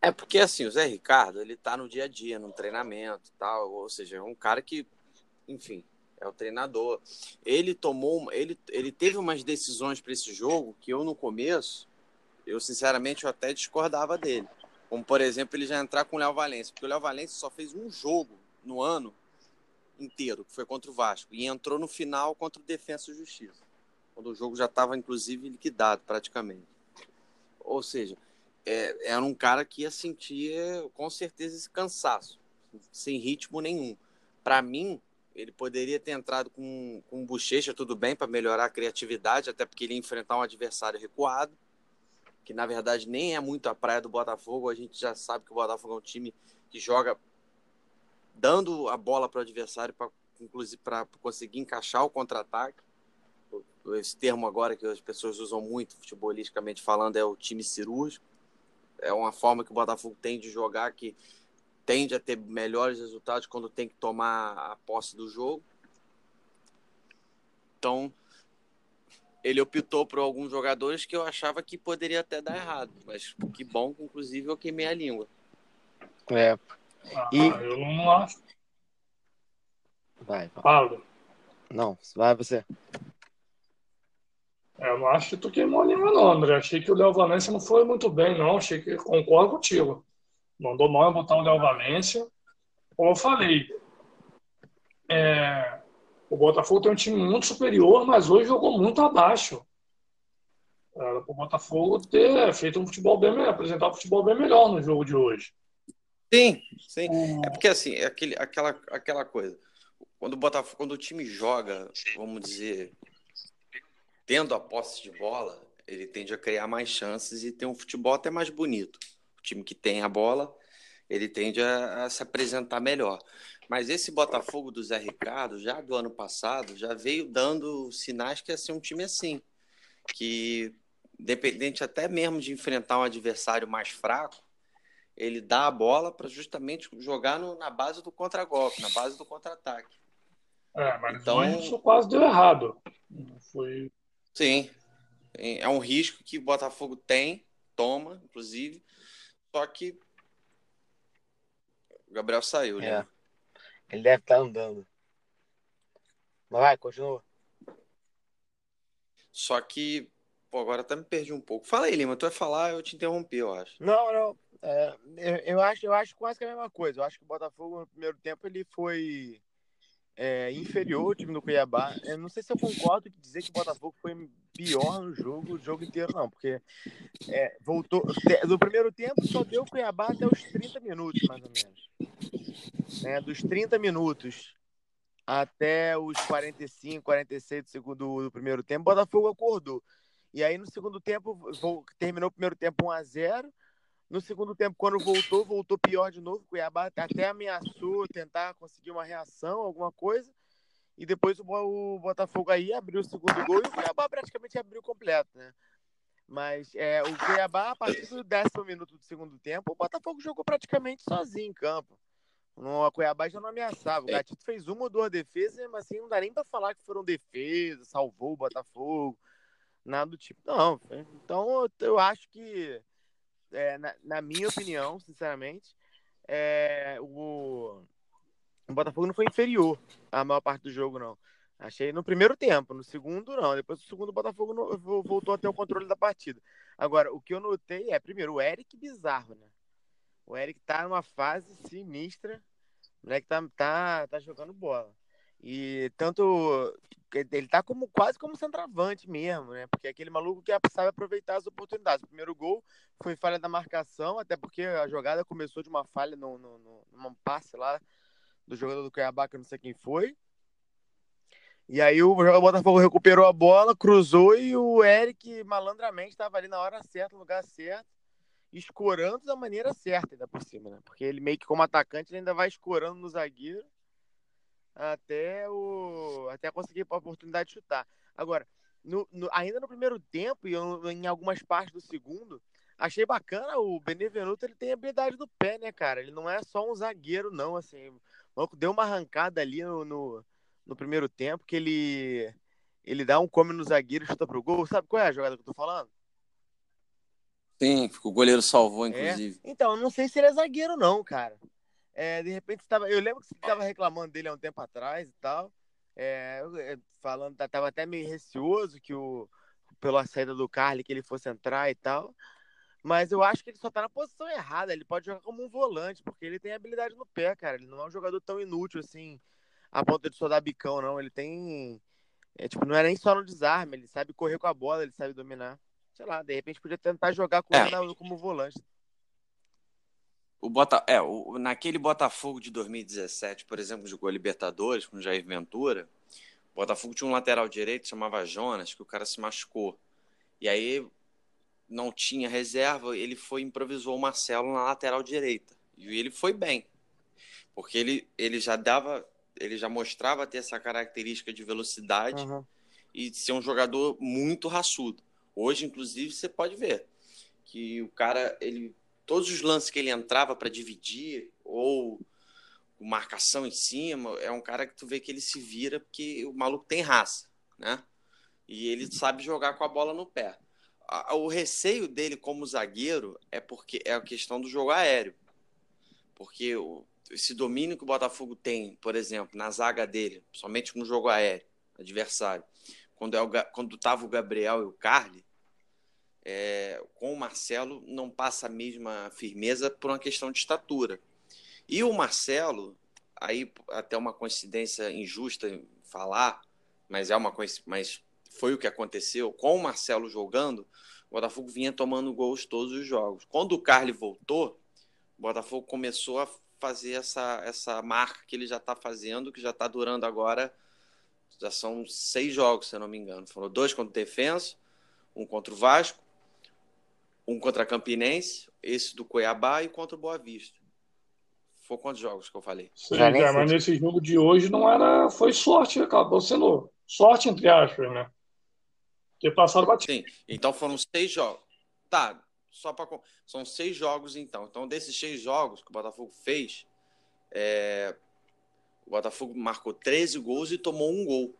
É porque assim, o Zé Ricardo, ele tá no dia a dia, no treinamento tal, ou seja, é um cara que, enfim, é o treinador. Ele tomou, ele, ele teve umas decisões para esse jogo que eu no começo, eu sinceramente eu até discordava dele. Como por exemplo, ele já entrar com o Léo Valência, porque o Léo Valência só fez um jogo no ano inteiro, que foi contra o Vasco, e entrou no final contra o Defensa e Justiça, quando o jogo já estava, inclusive, liquidado praticamente. Ou seja, é, era um cara que ia sentir com certeza esse cansaço, sem ritmo nenhum. Para mim, ele poderia ter entrado com, com bochecha, tudo bem, para melhorar a criatividade, até porque ele ia enfrentar um adversário recuado, que na verdade nem é muito a praia do Botafogo. A gente já sabe que o Botafogo é um time que joga dando a bola para o adversário para inclusive para conseguir encaixar o contra-ataque. Esse termo agora que as pessoas usam muito, futebolisticamente falando, é o time cirúrgico. É uma forma que o Botafogo tem de jogar que tende a ter melhores resultados quando tem que tomar a posse do jogo. Então, ele optou por alguns jogadores que eu achava que poderia até dar errado. Mas que bom, inclusive, eu queimei a língua. É. Ah, e... Eu não acho. Vai, Paulo. Não, vai você. É, eu não acho que tu queimou a língua, não, André. Achei que o Léo Valência não foi muito bem, não. Achei que concordo contigo. Mandou mal em botar o Léo Valência. Como eu falei, é, o Botafogo tem um time muito superior, mas hoje jogou muito abaixo. Era para o Botafogo ter feito um futebol bem melhor, apresentar um futebol bem melhor no jogo de hoje. Sim, sim. É porque assim, é aquele, aquela, aquela coisa. Quando o Botafogo, quando o time joga, vamos dizer, tendo a posse de bola, ele tende a criar mais chances e ter um futebol até mais bonito. O time que tem a bola, ele tende a, a se apresentar melhor. Mas esse Botafogo do Zé Ricardo, já do ano passado, já veio dando sinais que ia ser um time assim. Que, dependente até mesmo de enfrentar um adversário mais fraco, ele dá a bola para justamente jogar no, na base do contragolpe, na base do contra-ataque. É, mas então, isso quase deu errado. Foi... Sim. É um risco que o Botafogo tem, toma, inclusive. Só que o Gabriel saiu, né? É. Ele deve estar tá andando. Mas vai, continua. Só que, pô, agora até me perdi um pouco. Fala aí, Lima, tu vai falar, eu te interrompi, eu acho. Não, não. É, eu, eu, acho, eu acho quase que a mesma coisa. Eu acho que o Botafogo no primeiro tempo ele foi é, inferior ao time do Cuiabá. Eu não sei se eu concordo em dizer que o Botafogo foi pior no jogo, o jogo inteiro, não, porque é, voltou. No primeiro tempo só deu o Cuiabá até os 30 minutos, mais ou menos. É, dos 30 minutos até os 45, 46 do segundo do primeiro tempo, o Botafogo acordou. E aí no segundo tempo, terminou o primeiro tempo 1 a 0 no segundo tempo, quando voltou, voltou pior de novo. Cuiabá até ameaçou tentar conseguir uma reação, alguma coisa. E depois o, Botafogo aí abriu o segundo gol e o Cuiabá praticamente abriu completo, né? Mas é, o Cuiabá, a partir do décimo minuto do segundo tempo, o Botafogo jogou praticamente sozinho em campo. No Cuiabá já não ameaçava. O é. Gatito fez uma ou duas defesas, mas assim, não dá nem para falar que foram defesas, salvou o Botafogo, nada do tipo. Não. Então eu acho que é, na, na, minha opinião, sinceramente, é, o, o Botafogo não foi inferior à maior parte do jogo, não. Achei no primeiro tempo, no segundo não. Depois do segundo o Botafogo voltou a ter o controle da partida. Agora, o que eu notei é, primeiro, o Eric bizarro, né? O Eric tá numa fase sinistra. O moleque tá, tá, tá jogando bola. E tanto ele tá como quase como centroavante mesmo, né? Porque é aquele maluco que sabe aproveitar as oportunidades. O primeiro gol foi falha da marcação, até porque a jogada começou de uma falha no, no, no num passe lá do jogador do Cuiabá, que eu não sei quem foi. E aí o Botafogo recuperou a bola, cruzou e o Eric malandramente estava ali na hora certa, no lugar certo, escorando da maneira certa ainda por cima, né? Porque ele meio que como atacante ele ainda vai escorando no zagueiro até o até conseguir a oportunidade de chutar. Agora, no, no, ainda no primeiro tempo e em algumas partes do segundo, achei bacana o Benevenuto, ele tem habilidade do pé, né, cara? Ele não é só um zagueiro, não, assim. O deu uma arrancada ali no, no, no, primeiro tempo que ele ele dá um come no zagueiro e chuta pro gol. Sabe qual é a jogada que eu tô falando? Sim, o goleiro salvou, é? inclusive. É? Então, não sei se ele é zagueiro, não, cara. É, de repente estava. Eu lembro que você estava reclamando dele há um tempo atrás e tal. É, é falando, tava até meio receoso que o pela saída do Carly que ele fosse entrar e tal. Mas eu acho que ele só tá na posição errada. Ele pode jogar como um volante, porque ele tem habilidade no pé, cara. Ele não é um jogador tão inútil assim, a ponto de só dar bicão, não. Ele tem. É, tipo, não é nem só no desarme, ele sabe correr com a bola, ele sabe dominar. Sei lá, de repente podia tentar jogar com é. ele como volante. O Bota, é, o, naquele Botafogo de 2017, por exemplo, jogou a Libertadores com o Jair Ventura. O Botafogo tinha um lateral direito, chamava Jonas, que o cara se machucou. E aí não tinha reserva, ele foi improvisou o Marcelo na lateral direita. E ele foi bem. Porque ele, ele já dava, ele já mostrava ter essa característica de velocidade uhum. e ser um jogador muito raçudo. Hoje, inclusive, você pode ver que o cara ele todos os lances que ele entrava para dividir, ou marcação em cima, é um cara que tu vê que ele se vira porque o maluco tem raça, né? E ele sabe jogar com a bola no pé. O receio dele como zagueiro é porque é a questão do jogo aéreo. Porque esse domínio que o Botafogo tem, por exemplo, na zaga dele, somente no jogo aéreo, adversário, quando, é o, quando tava o Gabriel e o Carly, é, com o Marcelo não passa a mesma firmeza por uma questão de estatura. E o Marcelo, aí até uma coincidência injusta falar, mas é uma mas foi o que aconteceu com o Marcelo jogando, o Botafogo vinha tomando gols todos os jogos. Quando o Carly voltou, o Botafogo começou a fazer essa, essa marca que ele já está fazendo, que já está durando agora, já são seis jogos, se eu não me engano. Foram dois contra o Defensa, um contra o Vasco, um contra a Campinense, esse do Cuiabá e contra o Boa Vista. Foi quantos jogos que eu falei? Sim, cara, mas nesse jogo de hoje não era. Foi sorte, acabou sendo sorte, entre aspas, né? Porque passaram batido. Sim, então foram seis jogos. Tá, só para. São seis jogos, então. Então, desses seis jogos que o Botafogo fez, é... o Botafogo marcou 13 gols e tomou um gol.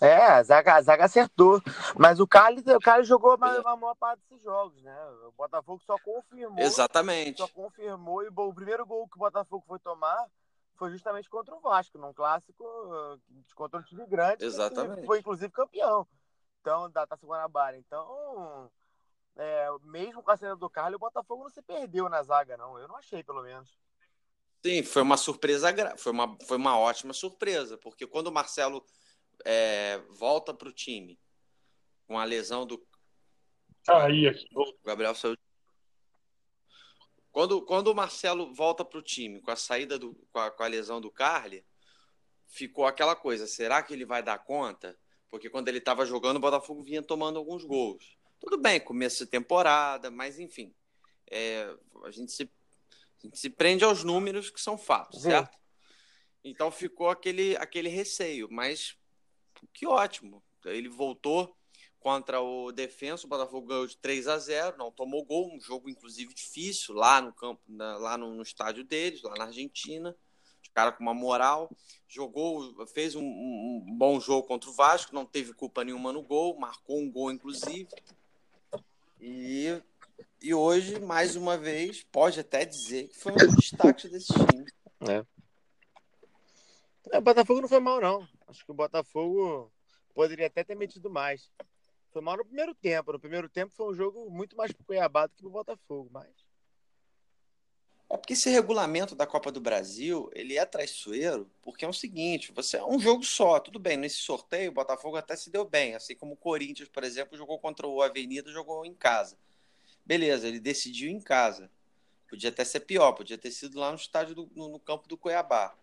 É, a zaga, a zaga acertou. Mas o Carlos, o Carlos jogou a maior, parte desses jogos, né? O Botafogo só confirmou. Exatamente. Só confirmou. E bom, o primeiro gol que o Botafogo foi tomar foi justamente contra o Vasco, num clássico contra um time grande. Exatamente. foi, inclusive, campeão. Então, da Taça Guanabara. Então, é, mesmo com a saída do Carlos, o Botafogo não se perdeu na zaga, não. Eu não achei, pelo menos. Sim, foi uma surpresa, foi uma, foi uma ótima surpresa, porque quando o Marcelo é, volta para o time com a lesão do. Aí, aqui. Gabriel saiu. Quando, quando o Marcelo volta para o time com a saída do, com a, com a lesão do Carly, ficou aquela coisa: será que ele vai dar conta? Porque quando ele estava jogando, o Botafogo vinha tomando alguns gols. Tudo bem, começo de temporada, mas enfim. É, a, gente se, a gente se prende aos números que são fatos, certo? Então ficou aquele, aquele receio, mas que ótimo. Ele voltou contra o Defensa, o Botafogo ganhou de 3 a 0 não tomou gol, um jogo inclusive difícil lá no campo, na, lá no, no, estádio deles, lá na Argentina. Os caras com uma moral, jogou, fez um, um, bom jogo contra o Vasco, não teve culpa nenhuma no gol, marcou um gol inclusive. E, e hoje, mais uma vez, pode até dizer que foi um dos destaques desse time. É. é. O Botafogo não foi mal, não. Acho que o Botafogo poderia até ter metido mais. Foi mal no primeiro tempo. No primeiro tempo foi um jogo muito mais pro Cuiabá do que pro Botafogo, mas. É porque esse regulamento da Copa do Brasil, ele é traiçoeiro, porque é o seguinte, você é um jogo só, tudo bem, nesse sorteio o Botafogo até se deu bem, assim como o Corinthians, por exemplo, jogou contra o Avenida, jogou em casa. Beleza, ele decidiu em casa. Podia até ser pior, podia ter sido lá no estádio do, no, no campo do Cuiabá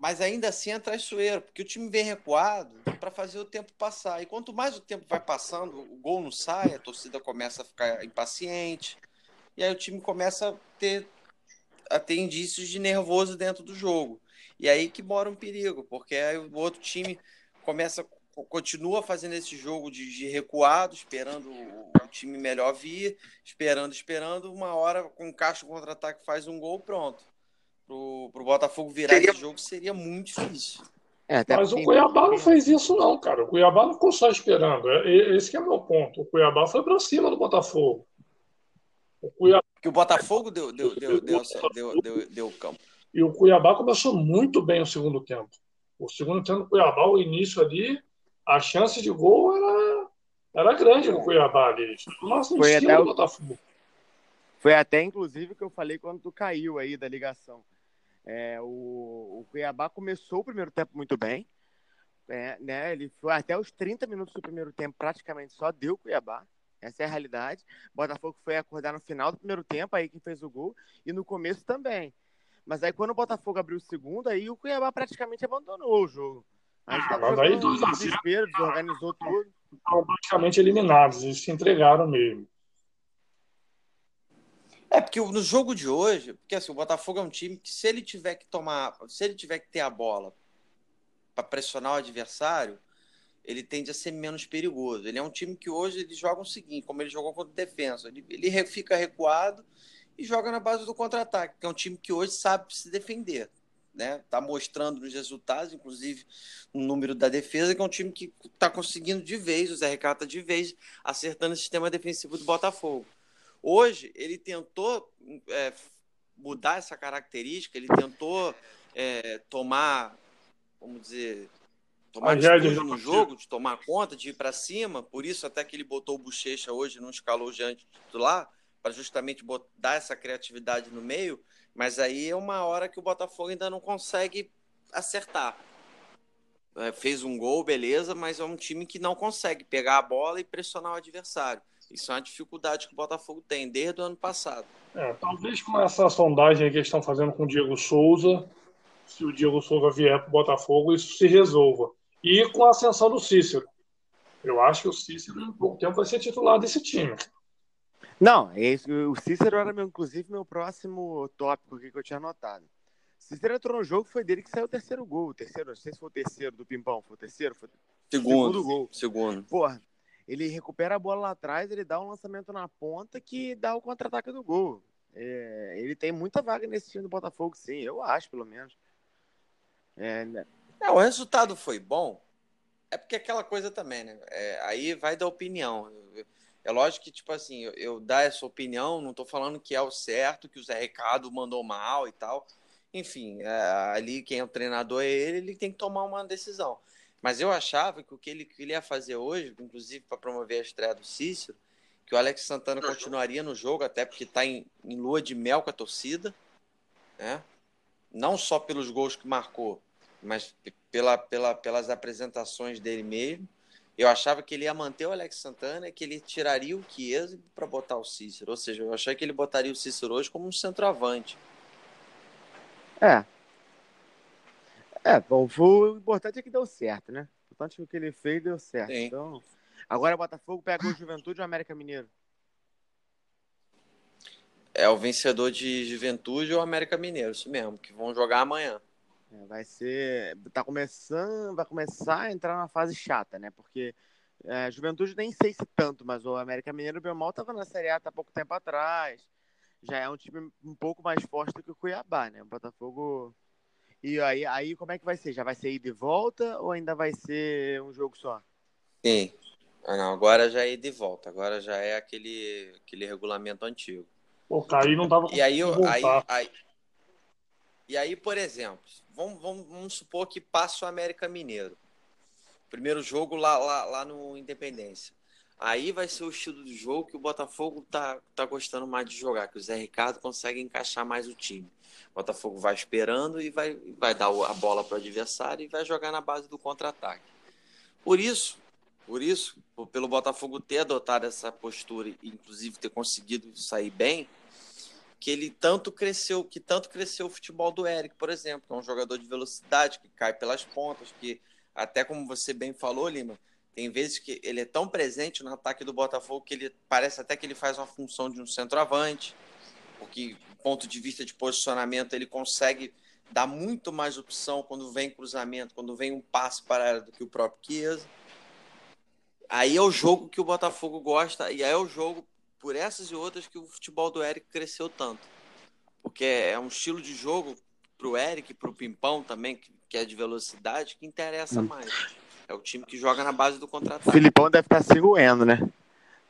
mas ainda assim é traiçoeiro, porque o time vem recuado para fazer o tempo passar. E quanto mais o tempo vai passando, o gol não sai, a torcida começa a ficar impaciente, e aí o time começa a ter, a ter indícios de nervoso dentro do jogo. E aí que mora um perigo, porque aí o outro time começa, continua fazendo esse jogo de, de recuado, esperando o, time melhor vir, esperando, esperando, uma hora com um caixa contra-ataque faz um gol, pronto pro, pro Botafogo virar seria... esse jogo seria muito difícil. É, Mas o Cuiabá não fez isso, não, cara. O Cuiabá não ficou só esperando. É, esse é o meu ponto. O Cuiabá foi para cima do Botafogo. O Cuiabá... Porque o Botafogo deu, deu, deu, deu, deu, deu, deu campo. E o Cuiabá começou muito bem o segundo tempo. O segundo tempo do Cuiabá, o início ali, a chance de gol era, era grande no Cuiabá ali. Nossa, foi até o Botafogo. Foi até, inclusive, que eu falei quando tu caiu aí da ligação. É, o, o Cuiabá começou o primeiro tempo muito bem. É, né? Ele foi até os 30 minutos do primeiro tempo, praticamente só deu Cuiabá. Essa é a realidade. Botafogo foi acordar no final do primeiro tempo, aí que fez o gol, e no começo também. Mas aí quando o Botafogo abriu o segundo, aí o Cuiabá praticamente abandonou o jogo. Aí ah, mas aí do desespero, desorganizou tudo. Estavam praticamente eliminados, eles se entregaram mesmo. É, porque no jogo de hoje, porque assim, o Botafogo é um time que se ele tiver que tomar, se ele tiver que ter a bola para pressionar o adversário, ele tende a ser menos perigoso. Ele é um time que hoje ele joga o seguinte, como ele jogou contra o defesa, ele, ele fica recuado e joga na base do contra-ataque, que é um time que hoje sabe se defender. Né? Tá mostrando nos resultados, inclusive no número da defesa, que é um time que está conseguindo de vez, o Zé Ricardo tá de vez, acertando o sistema defensivo do Botafogo. Hoje, ele tentou é, mudar essa característica, ele tentou é, tomar, vamos dizer, tomar atitude no jogo, de tomar conta, de ir para cima, por isso até que ele botou o Bochecha hoje, não escalou o Jean titular, para justamente botar, dar essa criatividade no meio, mas aí é uma hora que o Botafogo ainda não consegue acertar. É, fez um gol, beleza, mas é um time que não consegue pegar a bola e pressionar o adversário. Isso é uma dificuldade que o Botafogo tem desde o ano passado. É, talvez com essa sondagem que eles estão fazendo com o Diego Souza, se o Diego Souza vier para o Botafogo, isso se resolva. E com a ascensão do Cícero. Eu acho que o Cícero, em pouco tempo, vai ser titular desse time. Não. O Cícero era, meu, inclusive, meu próximo tópico que eu tinha anotado. Cícero entrou no jogo, foi dele que saiu o terceiro gol. O terceiro, não sei se foi o terceiro do Pimpão, foi o terceiro? Foi segundo, segundo gol. Segundo. Porra, ele recupera a bola lá atrás, ele dá um lançamento na ponta que dá o contra-ataque do gol. É, ele tem muita vaga nesse time do Botafogo, sim, eu acho, pelo menos. É, né? é, o resultado foi bom, é porque aquela coisa também, né? É, aí vai da opinião. É lógico que, tipo assim, eu, eu dar essa opinião, não estou falando que é o certo, que o Zé Ricardo mandou mal e tal. Enfim, é, ali quem é o treinador é ele, ele tem que tomar uma decisão. Mas eu achava que o que ele, que ele ia fazer hoje, inclusive para promover a estreia do Cícero, que o Alex Santana continuaria no jogo, até porque está em, em, lua de mel com a torcida, né? não só pelos gols que marcou, mas pela, pela, pelas apresentações dele mesmo. Eu achava que ele ia manter o Alex Santana e que ele tiraria o Chiesa para botar o Cícero. Ou seja, eu achei que ele botaria o Cícero hoje como um centroavante. É. É, bom, o importante é que deu certo, né? O importante é que ele fez deu certo. Sim. Então, agora o Botafogo pega o Juventude ou o América Mineiro? É o vencedor de Juventude ou América Mineiro, isso mesmo, que vão jogar amanhã. É, vai ser. Tá começando. Vai começar a entrar na fase chata, né? Porque é, Juventude nem sei se tanto, mas o América Mineiro bem mal tava na Série A há pouco tempo atrás. Já é um time um pouco mais forte do que o Cuiabá, né? O Botafogo. E aí, aí como é que vai ser? Já vai ser ida e volta ou ainda vai ser um jogo só? Sim. Ah, não, agora já é ida e volta. Agora já é aquele, aquele regulamento antigo. O Caí não tava E aí, aí, aí, e aí, por exemplo, vamos, vamos, vamos supor que passa o América Mineiro. Primeiro jogo lá, lá, lá no Independência. Aí vai ser o estilo de jogo que o Botafogo tá, tá gostando mais de jogar, que o Zé Ricardo consegue encaixar mais o time. O Botafogo vai esperando e vai, vai dar a bola para o adversário e vai jogar na base do contra-ataque. Por isso, por isso, pelo Botafogo ter adotado essa postura e inclusive ter conseguido sair bem, que ele tanto cresceu, que tanto cresceu o futebol do Eric, por exemplo, que é um jogador de velocidade que cai pelas pontas, que até como você bem falou, Lima, tem vezes que ele é tão presente no ataque do Botafogo que ele parece até que ele faz uma função de um centroavante, porque do ponto de vista de posicionamento ele consegue dar muito mais opção quando vem cruzamento, quando vem um passe para do que o próprio Chiesa. Aí é o jogo que o Botafogo gosta e aí é o jogo por essas e outras que o futebol do Eric cresceu tanto. Porque é um estilo de jogo pro Eric, pro Pimpão também, que, que é de velocidade, que interessa hum. mais. É o time que joga na base do contrato. O Filipão deve estar se né?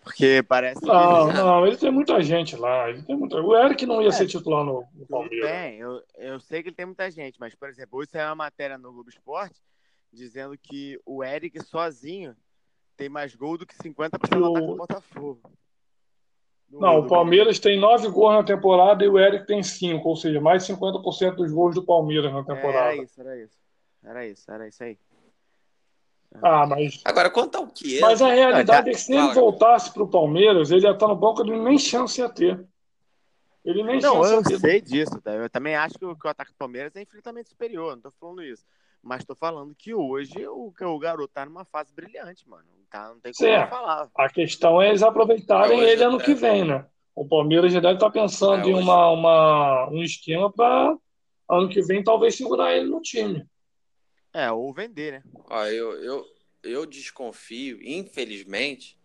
Porque parece. Não, que... não, ele tem muita gente lá. Ele tem muita... O Eric não ia é, ser titular no, no Palmeiras. Bem, eu, eu sei que ele tem muita gente, mas, por exemplo, hoje saiu uma matéria no Globo Esporte dizendo que o Eric sozinho tem mais gol do que 50% do ataque do Botafogo. Não, o Palmeiras tem nove gols na temporada e o Eric tem cinco, ou seja, mais de 50% dos gols do Palmeiras na temporada. Era isso, era isso. Era isso, era isso aí. Ah, mas. Agora, quanto ao que é. Mas a realidade ah, é que se ele voltasse para o Palmeiras, ele ia estar no banco, ele nem chance ia ter. Ele nem não, eu sei disso, tá? Eu também acho que o, que o ataque do Palmeiras é infinitamente superior, não tô falando isso. Mas tô falando que hoje o, o garoto tá numa fase brilhante, mano. Tá, não tem como certo. falar. A questão é eles aproveitarem ele ano é. que vem, né? O Palmeiras já deve estar tá pensando é, em uma, uma, um esquema para ano que vem talvez segurar ele no time. É, ou vender, né? Ah, eu, eu, eu desconfio, infelizmente,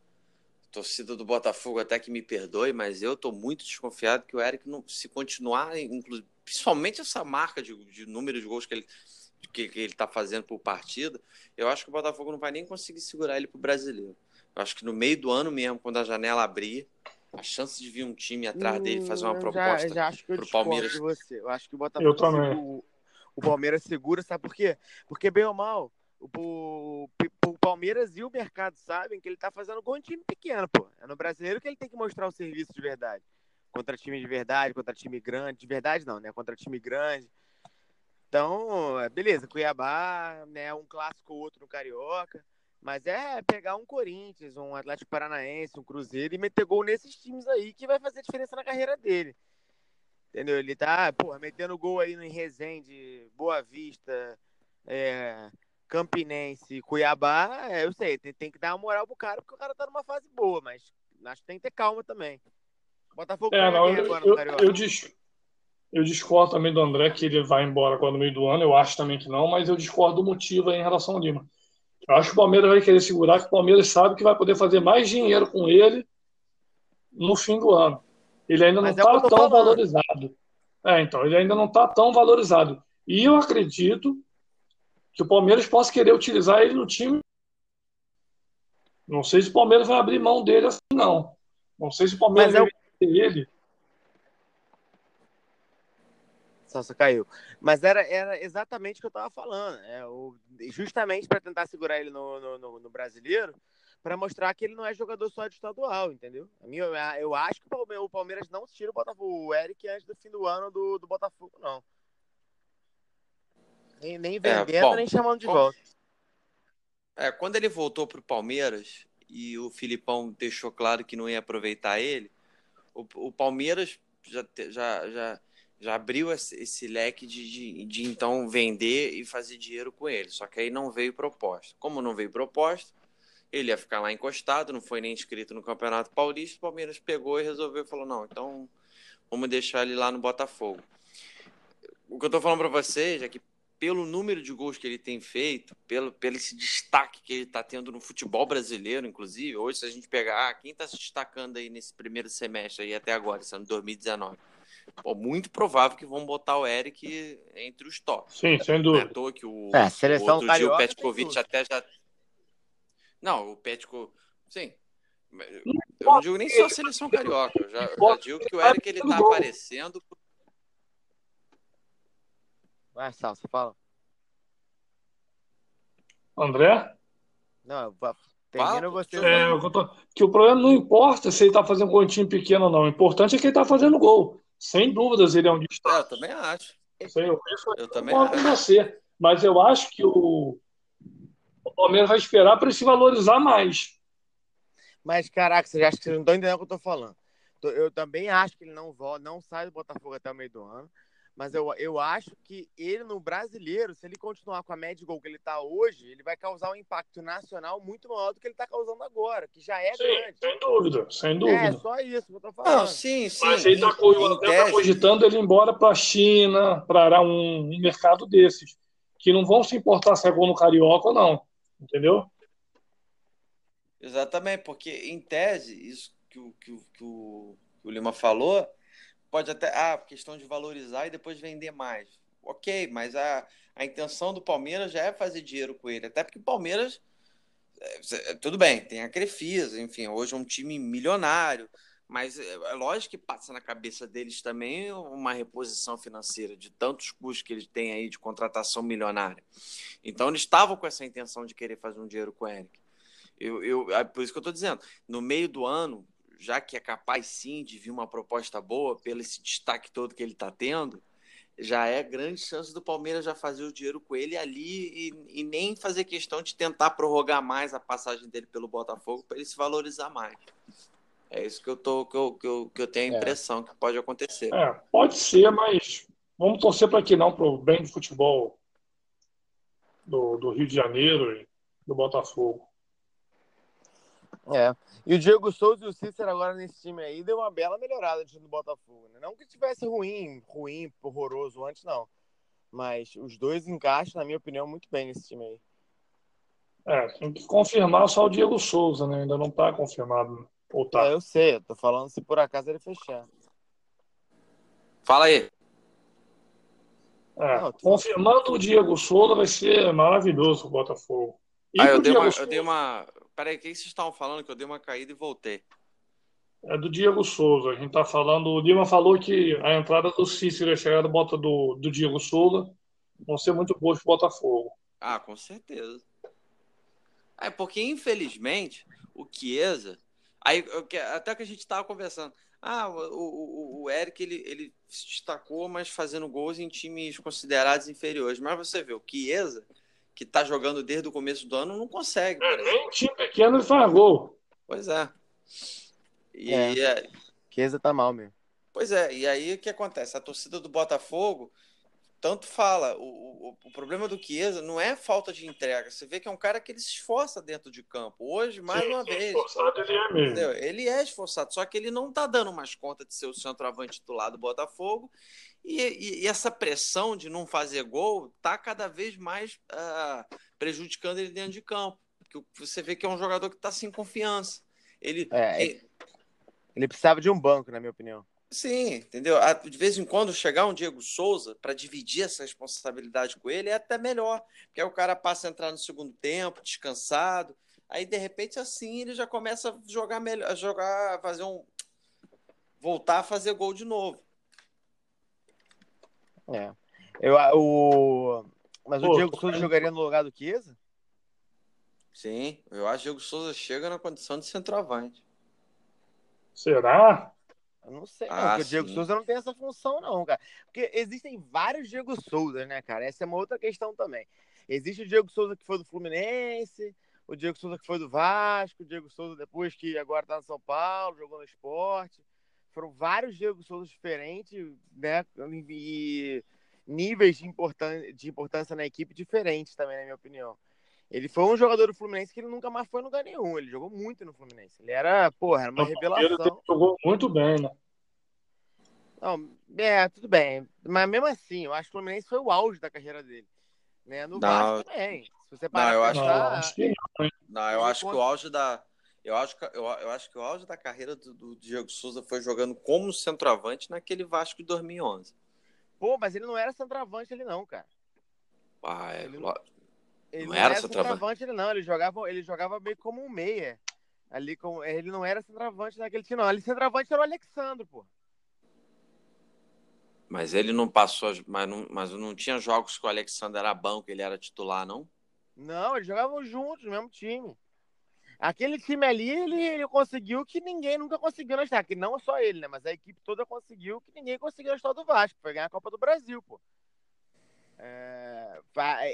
torcida do Botafogo até que me perdoe, mas eu estou muito desconfiado que o Eric, não, se continuar, principalmente essa marca de, de número de gols que ele que, que ele está fazendo por partida, eu acho que o Botafogo não vai nem conseguir segurar ele para o brasileiro. Eu acho que no meio do ano mesmo, quando a janela abrir, a chance de vir um time atrás dele fazer uma proposta para o Palmeiras. De você. Eu acho que o Botafogo. Eu também. O, o Palmeiras segura, sabe por quê? Porque, bem ou mal, o, o Palmeiras e o mercado sabem que ele tá fazendo gol em time pequeno, pô. É no brasileiro que ele tem que mostrar o serviço de verdade. Contra time de verdade, contra time grande. De verdade não, né? Contra time grande. Então, é, beleza, Cuiabá, né? Um clássico ou outro no Carioca. Mas é pegar um Corinthians, um Atlético Paranaense, um Cruzeiro e meter gol nesses times aí que vai fazer diferença na carreira dele. Entendeu? Ele tá, porra, metendo gol aí no Resende, Boa Vista, é, Campinense, Cuiabá, é, eu sei, tem, tem, que dar uma moral pro cara, porque o cara tá numa fase boa, mas acho que tem que ter calma também. Botafogo é, não, eu, agora eu, eu, dis, eu, discordo também do André que ele vai embora agora no meio do ano, eu acho também que não, mas eu discordo do motivo aí em relação ao Lima. Eu acho que o Palmeiras vai querer segurar, que o Palmeiras sabe que vai poder fazer mais dinheiro com ele no fim do ano. Ele ainda não está é tão falando. valorizado. É, então, ele ainda não está tão valorizado. E eu acredito que o Palmeiras possa querer utilizar ele no time. Não sei se o Palmeiras vai abrir mão dele assim, não. Não sei se o Palmeiras Mas vai ter ele. Salsa caiu. Mas era, era exatamente o que eu estava falando. É, o, justamente para tentar segurar ele no, no, no, no brasileiro, para mostrar que ele não é jogador só de estadual, entendeu? Eu, acho que o Palmeiras não tira o Botafogo, o Eric antes do fim do ano do, do Botafogo, não. Nem, nem é, vendendo, é, bom, nem chamando de volta. É, quando ele voltou para o Palmeiras e o Filipão deixou claro que não ia aproveitar ele, o, o Palmeiras já, já, já, já abriu esse, esse leque de, de, de, então vender e fazer dinheiro com ele. Só que aí não veio proposta. Como não veio proposta, ele ia ficar lá encostado, não foi nem inscrito no Campeonato Paulista. O Palmeiras pegou e resolveu falou: não, então vamos deixar ele lá no Botafogo. O que eu estou falando para vocês é que pelo número de gols que ele tem feito, pelo, pelo esse destaque que ele está tendo no futebol brasileiro, inclusive, hoje, se a gente pegar ah, quem está se destacando aí nesse primeiro semestre aí até agora, esse ano 2019, pô, muito provável que vão botar o Eric entre os tops. Sim, sem dúvida. Não é que o, é, seleção o outro dia o Petkovic até já. Não, o Petko. Sim. Eu não digo nem só a seleção carioca, eu já, já digo que o Eric ele tá aparecendo Vai, Salsa, fala. André? Não, termina você. É, eu tô... que o problema não importa se ele tá fazendo gol em time pequeno ou não. O importante é que ele tá fazendo gol. Sem dúvidas, ele é um destaque. É, eu também acho. Sei, eu, eu também acho. você. Mas eu acho que o Palmeiras vai esperar para ele se valorizar mais. Mas, caraca, você acha que vocês não estão entendendo o que eu tô falando. Eu também acho que ele não volta, não sai do Botafogo até o meio do ano. Mas eu, eu acho que ele no brasileiro, se ele continuar com a média gol que ele está hoje, ele vai causar um impacto nacional muito maior do que ele está causando agora, que já é sim, grande. Sem dúvida, sem dúvida. É só isso que eu tô falando. Não, sim, sim. Mas ele está tá cogitando ele ir embora para a China, para um, um mercado desses, que não vão se importar se é gol no Carioca ou não. Entendeu? Exatamente, porque em tese, isso que o, que o, que o, que o Lima falou pode até. Ah, questão de valorizar e depois vender mais. Ok, mas a, a intenção do Palmeiras já é fazer dinheiro com ele. Até porque o Palmeiras. É, tudo bem, tem a Crefisa, enfim, hoje é um time milionário. Mas é, é lógico que passa na cabeça deles também uma reposição financeira de tantos custos que eles têm aí de contratação milionária. Então eles estavam com essa intenção de querer fazer um dinheiro com o Eric. Eu, eu, é por isso que eu estou dizendo, no meio do ano, já que é capaz sim de vir uma proposta boa, pelo esse destaque todo que ele está tendo, já é grande chance do Palmeiras já fazer o dinheiro com ele ali e, e nem fazer questão de tentar prorrogar mais a passagem dele pelo Botafogo para ele se valorizar mais. É isso que eu, tô, que eu, que eu, que eu tenho a é. impressão é. que pode acontecer. É, pode ser, mas vamos torcer para que não, para o bem do futebol do, do Rio de Janeiro e do Botafogo. É. E o Diego Souza e o Cícero agora nesse time aí deu uma bela melhorada no time do Botafogo. Né? Não que tivesse ruim, ruim, horroroso antes, não. Mas os dois encaixam, na minha opinião, muito bem nesse time aí. É, tem que confirmar só o Diego Souza, né? Ainda não está confirmado Ou tá? É, eu sei, eu tô falando se por acaso ele fechar. Fala aí. É, confirmando o Diego Souza vai ser maravilhoso o Botafogo. E Ah, eu dei, uma, eu Souza, dei uma. Peraí, o que vocês estavam falando? Que eu dei uma caída e voltei. É do Diego Souza. A gente tá falando. O Lima falou que a entrada do Cícero e a chegada bota do, do Diego Souza vão ser muito boas pro Botafogo. Ah, com certeza. É porque, infelizmente, o Chiesa. Aí, até que a gente estava conversando. Ah, o, o, o Eric ele, ele se destacou, mas fazendo gols em times considerados inferiores. Mas você vê, o Chiesa, que está jogando desde o começo do ano, não consegue. É, nem time pequeno ele faz gol. Pois é. E, É. é, Chiesa tá mal mesmo. Pois é, e aí o que acontece? A torcida do Botafogo tanto fala, o, o, o problema do Chiesa não é falta de entrega. Você vê que é um cara que ele se esforça dentro de campo. Hoje, mais Sim, uma sim, vez. esforçado ele é mesmo. Entendeu? Ele é esforçado, só que ele não tá dando mais conta de ser o centroavante titular do Botafogo. E, e- e essa pressão de não fazer gol tá cada vez mais ah, prejudicando ele dentro de campo. Porque você vê que é um jogador que tá sem confiança. Ele, É, ele- Ele precisava de um banco, na minha opinião. Sim, entendeu? De vez em quando chegar um Diego Souza para dividir essa responsabilidade com ele é até melhor, porque aí o cara passa a entrar no segundo tempo, descansado, aí de repente assim ele já começa a jogar melhor, a jogar, fazer um voltar a fazer gol de novo. É. Eu, o... Mas Pô, o Diego Souza vendo. jogaria no lugar do Chiesa? Sim, eu acho que o Diego Souza chega na condição de centroavante. Será? Eu não sei, Ah, porque o Diego. Souza não tem essa função, não, cara. Porque existem vários Diego Souza, né, cara? Essa é uma outra questão também. Existe o Diego Souza que foi do Fluminense, o Diego Souza que foi do Vasco, o Diego Souza depois que agora tá no São Paulo, jogou no esporte. Foram vários Diego Souza diferentes, né? E níveis de, importân de importância na equipe diferentes também, na minha opinião. Ele foi um jogador do Fluminense que ele nunca mais foi em lugar nenhum. Ele jogou muito no Fluminense. Ele era, porra, era uma Ele revelação. jogou muito bem, né? Não, é, tudo bem. Mas mesmo assim, eu acho que o Fluminense foi o auge da carreira dele. Né? No Não. Vasco também. Se você parar eu pra acho- Não, pensar, acho que não. Não, eu acho que o auge da eu acho que, eu, eu acho que o auge da carreira do, do Diego Souza foi jogando como centroavante naquele Vasco de 2011. pô, mas ele não era centroavante ele não, cara. Ah, é, Ele- lo- Ele Não não, era era centroavante? ele não. Ele jogava, ele jogava meio como um meia. Ali com, ele não era centroavante naquele time, não. Ali centroavante era o Alexandre, pô. Mas ele não passou, mas não, mas não tinha jogos que o Alexander era banco, ele era titular, não? Não, eles jogavam juntos, no mesmo time. Aquele time ali, ele, ele conseguiu que ninguém nunca conseguiu na história. Que não só ele, né? Mas a equipe toda conseguiu que ninguém conseguiu na história do Vasco. Foi ganhar a Copa do Brasil, pô. É,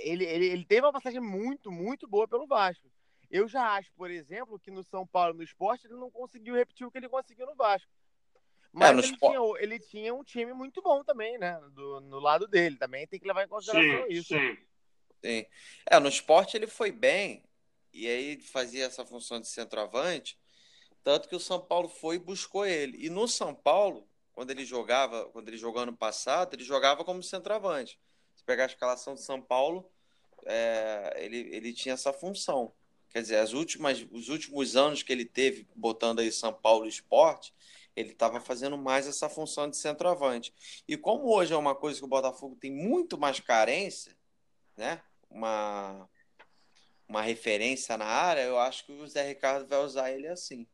ele, ele, ele teve uma passagem muito, muito boa pelo Vasco. Eu já acho, por exemplo, que no São Paulo, no esporte, ele não conseguiu repetir o que ele conseguiu no Vasco. Mas É, no ele, espo- tinha, ele tinha um time muito bom também, né? Do, no lado dele. Também tem que levar em consideração Sim, isso. sim. Sim. É, no esporte ele foi bem, e aí fazia essa função de centroavante, tanto que o São Paulo foi e buscou ele. E no São Paulo, quando ele jogava, quando ele jogou ano passado, ele jogava como centroavante. Se pegar a escalação de São Paulo, é, ele, ele tinha essa função. Quer dizer, as últimas, os últimos anos que ele teve botando aí São Paulo Esporte, ele estava fazendo mais essa função de centroavante. E como hoje é uma coisa que o Botafogo tem muito mais carência, né? Uma, uma referência na área, eu acho que o Zé Ricardo vai usar ele assim.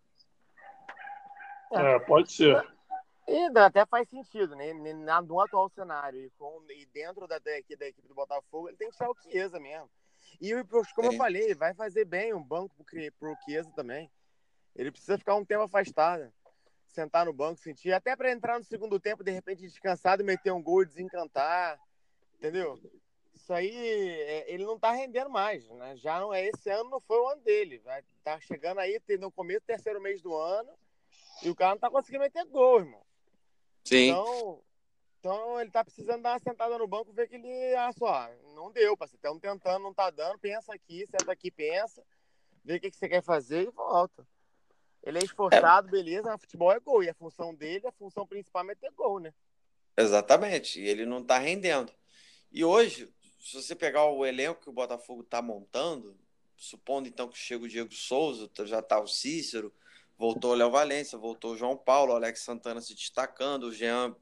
É, pode ser. E até faz sentido, né? No atual cenário e, com, e dentro da, da, da equipe do Botafogo, ele tem que tirar o Chiesa mesmo. E como eu Sim. falei, vai fazer bem um banco pro, Chiesa também. Ele precisa ficar um tempo afastado, sentar no banco, sentir, até para entrar no segundo tempo, de repente descansado, meter um gol e desencantar, entendeu? Isso aí, é, ele não tá rendendo mais, né? Já não é esse ano, não foi o ano dele. Vai tá chegando aí no começo, terceiro mês do ano, e o cara não tá conseguindo meter gol, irmão. Sim. Então, então ele tá precisando dar uma sentada no banco, ver que ele, ah, só, não deu, parceiro. Estamos tentando, não tá dando, pensa aqui, senta aqui, pensa, vê o que, que você quer fazer e volta. Ele é esforçado, beleza, mas futebol é gol. E a função dele, a função principal é meter gol, né? Exatamente. E ele não está rendendo. E hoje, se você pegar o elenco que o Botafogo está montando, supondo então que chega o Diego Souza, já está o Cícero, Voltou o Léo Valência, voltou o João Paulo, o Alex Santana se destacando, o Jean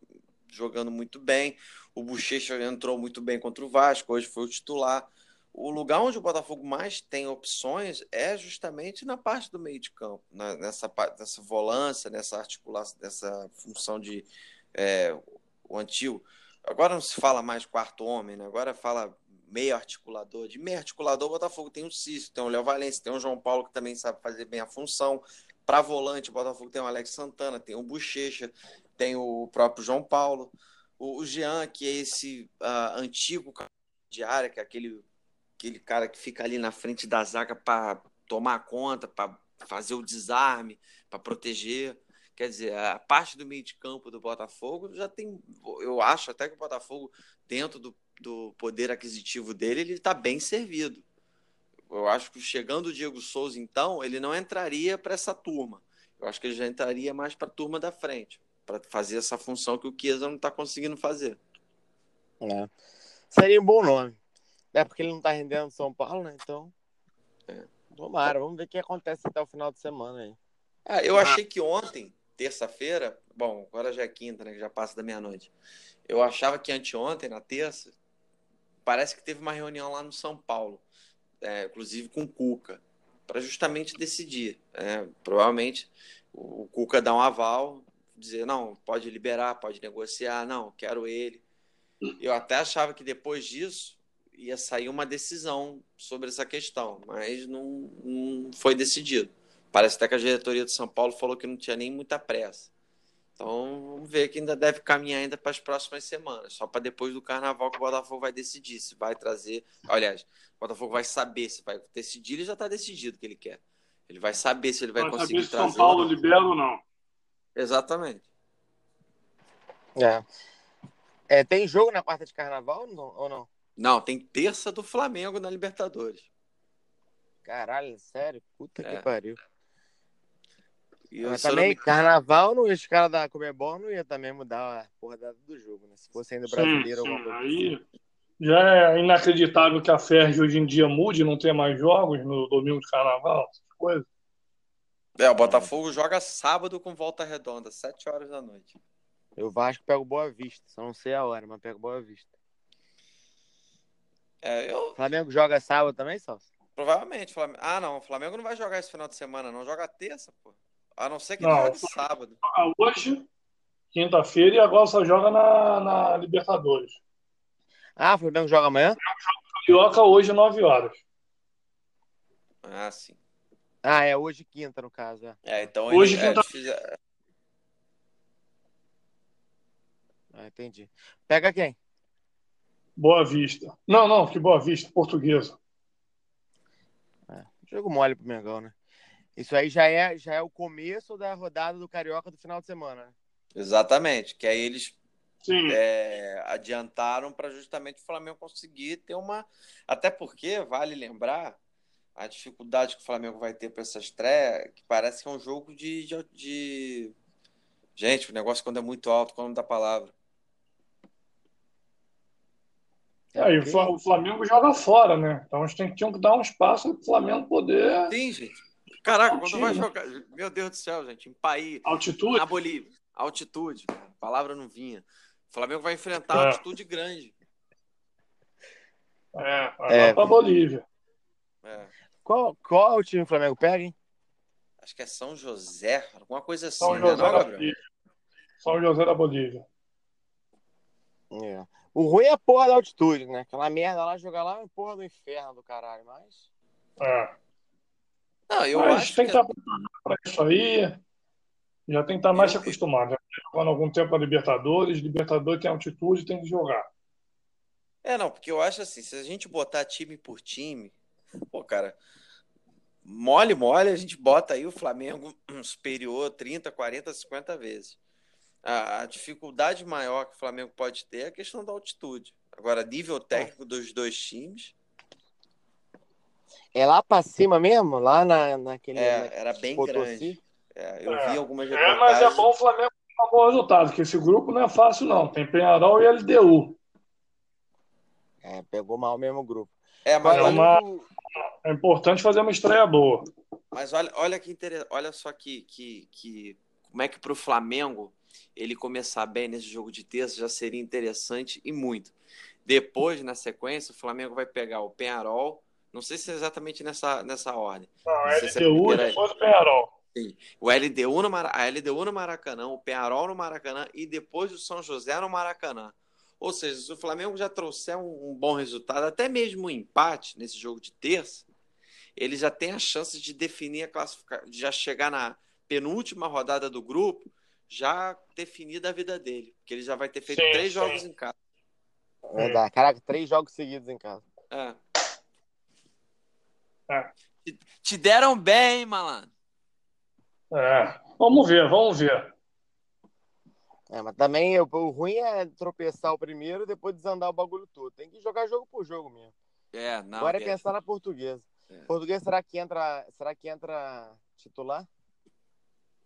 jogando muito bem, o Bochecha entrou muito bem contra o Vasco, hoje foi o titular. O lugar onde o Botafogo mais tem opções é justamente na parte do meio de campo, na, nessa, nessa volância, nessa articulação, nessa função de é, o antigo. Agora não se fala mais quarto homem, né? agora fala meio articulador. De meio articulador, o Botafogo tem o Cício, tem o Léo Valência, tem o João Paulo, que também sabe fazer bem a função. Para volante, o Botafogo tem o Alex Santana, tem o Bochecha, tem o próprio João Paulo. O, Jean, que é esse uh, antigo de área, que é aquele, aquele cara que fica ali na frente da zaga para tomar conta, para fazer o desarme, para proteger. Quer dizer, a parte do meio de campo do Botafogo já tem. Eu acho até que o Botafogo, dentro do, do poder aquisitivo dele, ele está bem servido eu acho que chegando o Diego Souza, então, ele não entraria para essa turma. Eu acho que ele já entraria mais para a turma da frente, para fazer essa função que o Chiesa não está conseguindo fazer. É. Seria um bom nome. É porque ele não está rendendo São Paulo, né? Então. É. Tomara, vamos ver o que acontece até o final de semana aí. Ah, eu achei que ontem, terça-feira, bom, agora já é quinta, né? Que já passa da meia-noite. Eu achava que anteontem, na terça, parece que teve uma reunião lá no São Paulo é, inclusive com o Cuca, para justamente decidir. É, provavelmente o Cuca dá um aval, dizer, não, pode liberar, pode negociar, não, quero ele. Eu até achava que depois disso ia sair uma decisão sobre essa questão, mas não, não foi decidido. Parece até que a diretoria de São Paulo falou que não tinha nem muita pressa. Então, vamos ver que ainda deve caminhar ainda para as próximas semanas. Só para depois do carnaval que o Botafogo vai decidir se vai trazer. Aliás, o Botafogo vai saber se vai decidir. Ele já está decidido o que ele quer. Ele vai saber se ele vai, vai conseguir saber trazer. Se São Paulo ou libera ou não. Exatamente. É. é. Tem jogo na quarta de carnaval ou não? Não, tem terça do Flamengo na Libertadores. Caralho, sério? Puta é. que pariu. E Mas também, me... carnaval, no, os caras da Comebol não ia também mudar a porra do jogo, né? Se fosse ainda brasileiro sim, sim. Aí já é inacreditável que a Ferg hoje em dia mude, não tenha mais jogos no domingo de carnaval, essas coisas. É, o Botafogo joga sábado com volta redonda, 7 horas da noite. Eu Vasco pego Boa Vista, só não sei a hora, mas pego Boa Vista. É, eu... Flamengo joga sábado também, Salso? Provavelmente. Flamengo... Ah, não. O Flamengo não vai jogar esse final de semana, não. Joga terça, pô. A não ser que não, jogue sábado. Hoje, quinta-feira, e agora só joga na, na Libertadores. Ah, o Flamengo joga amanhã? Carioca hoje, 9 horas. Ah, sim. Ah, é hoje quinta, no caso. É, é então hoje quinta. É... Ah, entendi. Pega quem? Boa Vista. Não, não, que Boa Vista, portuguesa. É, jogo mole pro Mengão, né? Isso aí já é, já é o começo da rodada do Carioca do final de semana. Né? Exatamente, que aí eles é, adiantaram para justamente o Flamengo conseguir ter uma. Até porque, vale lembrar, a dificuldade que o Flamengo vai ter para essa estreia, que parece que é um jogo de, de, de... Gente, o negócio quando é muito alto, quando dá palavra. É, e o Flamengo joga fora, né? Então a gente tem, tinha que dar um espaço para o Flamengo poder. Sim, gente. Caraca, quando vai jogar. Meu Deus do céu, gente. Em país. Altitude? Na Bolívia. Altitude. A palavra não vinha. O Flamengo vai enfrentar é. altitude grande. É, vai é. pra Bolívia. É. Qual, qual o time o Flamengo pega, hein? Acho que é São José, alguma coisa assim, São né, José não, da Bolívia. São José da Bolívia. É. O ruim é a porra da altitude, né? Aquela merda lá, jogar lá é porra do inferno do caralho, mas. É. Não, eu Mas acho tem que estar preparado para isso aí. Já tem que estar mais eu... acostumado. Já jogando algum tempo a Libertadores. Libertadores tem altitude, tem que jogar. É, não, porque eu acho assim, se a gente botar time por time, pô, cara, mole, mole, a gente bota aí o Flamengo <clears throat> superior 30, 40, 50 vezes. A, a dificuldade maior que o Flamengo pode ter é a questão da altitude. Agora, nível técnico dos dois times, é lá pra cima mesmo? Lá na, naquele. É, era bem grande. É, eu é. vi algumas É, mas é bom o Flamengo ter um bom resultado, porque esse grupo não é fácil, não. Tem Penharol e LDU. É, pegou mal mesmo o grupo. É, mas é, uma... é importante fazer uma estreia boa. Mas olha, olha que interessante, olha só que, que, que como é que para o Flamengo ele começar bem nesse jogo de terça já seria interessante e muito. Depois, na sequência, o Flamengo vai pegar o Penharol, não sei se é exatamente nessa, nessa ordem. Não, Não sei se é LDU e depois o Penharol. Sim. O LDU no Mara... A LDU no Maracanã, o Penharol no Maracanã e depois o São José no Maracanã. Ou seja, se o Flamengo já trouxer um, um bom resultado, até mesmo um empate nesse jogo de terça, ele já tem a chance de definir a classificação, de já chegar na penúltima rodada do grupo, já definida a vida dele. Porque ele já vai ter feito Sim, três sim. jogos em casa. Verdade. Caraca, três jogos seguidos em casa. É. É. Te, te deram bem, hein, malandro? É. Vamos ver, vamos ver. É, mas também o, o ruim é tropeçar o primeiro e depois desandar o bagulho todo. Tem que jogar jogo por jogo mesmo. É, não. Agora é é- pensar na portuguesa. É. Portuguesa, será que entra, será que entra titular?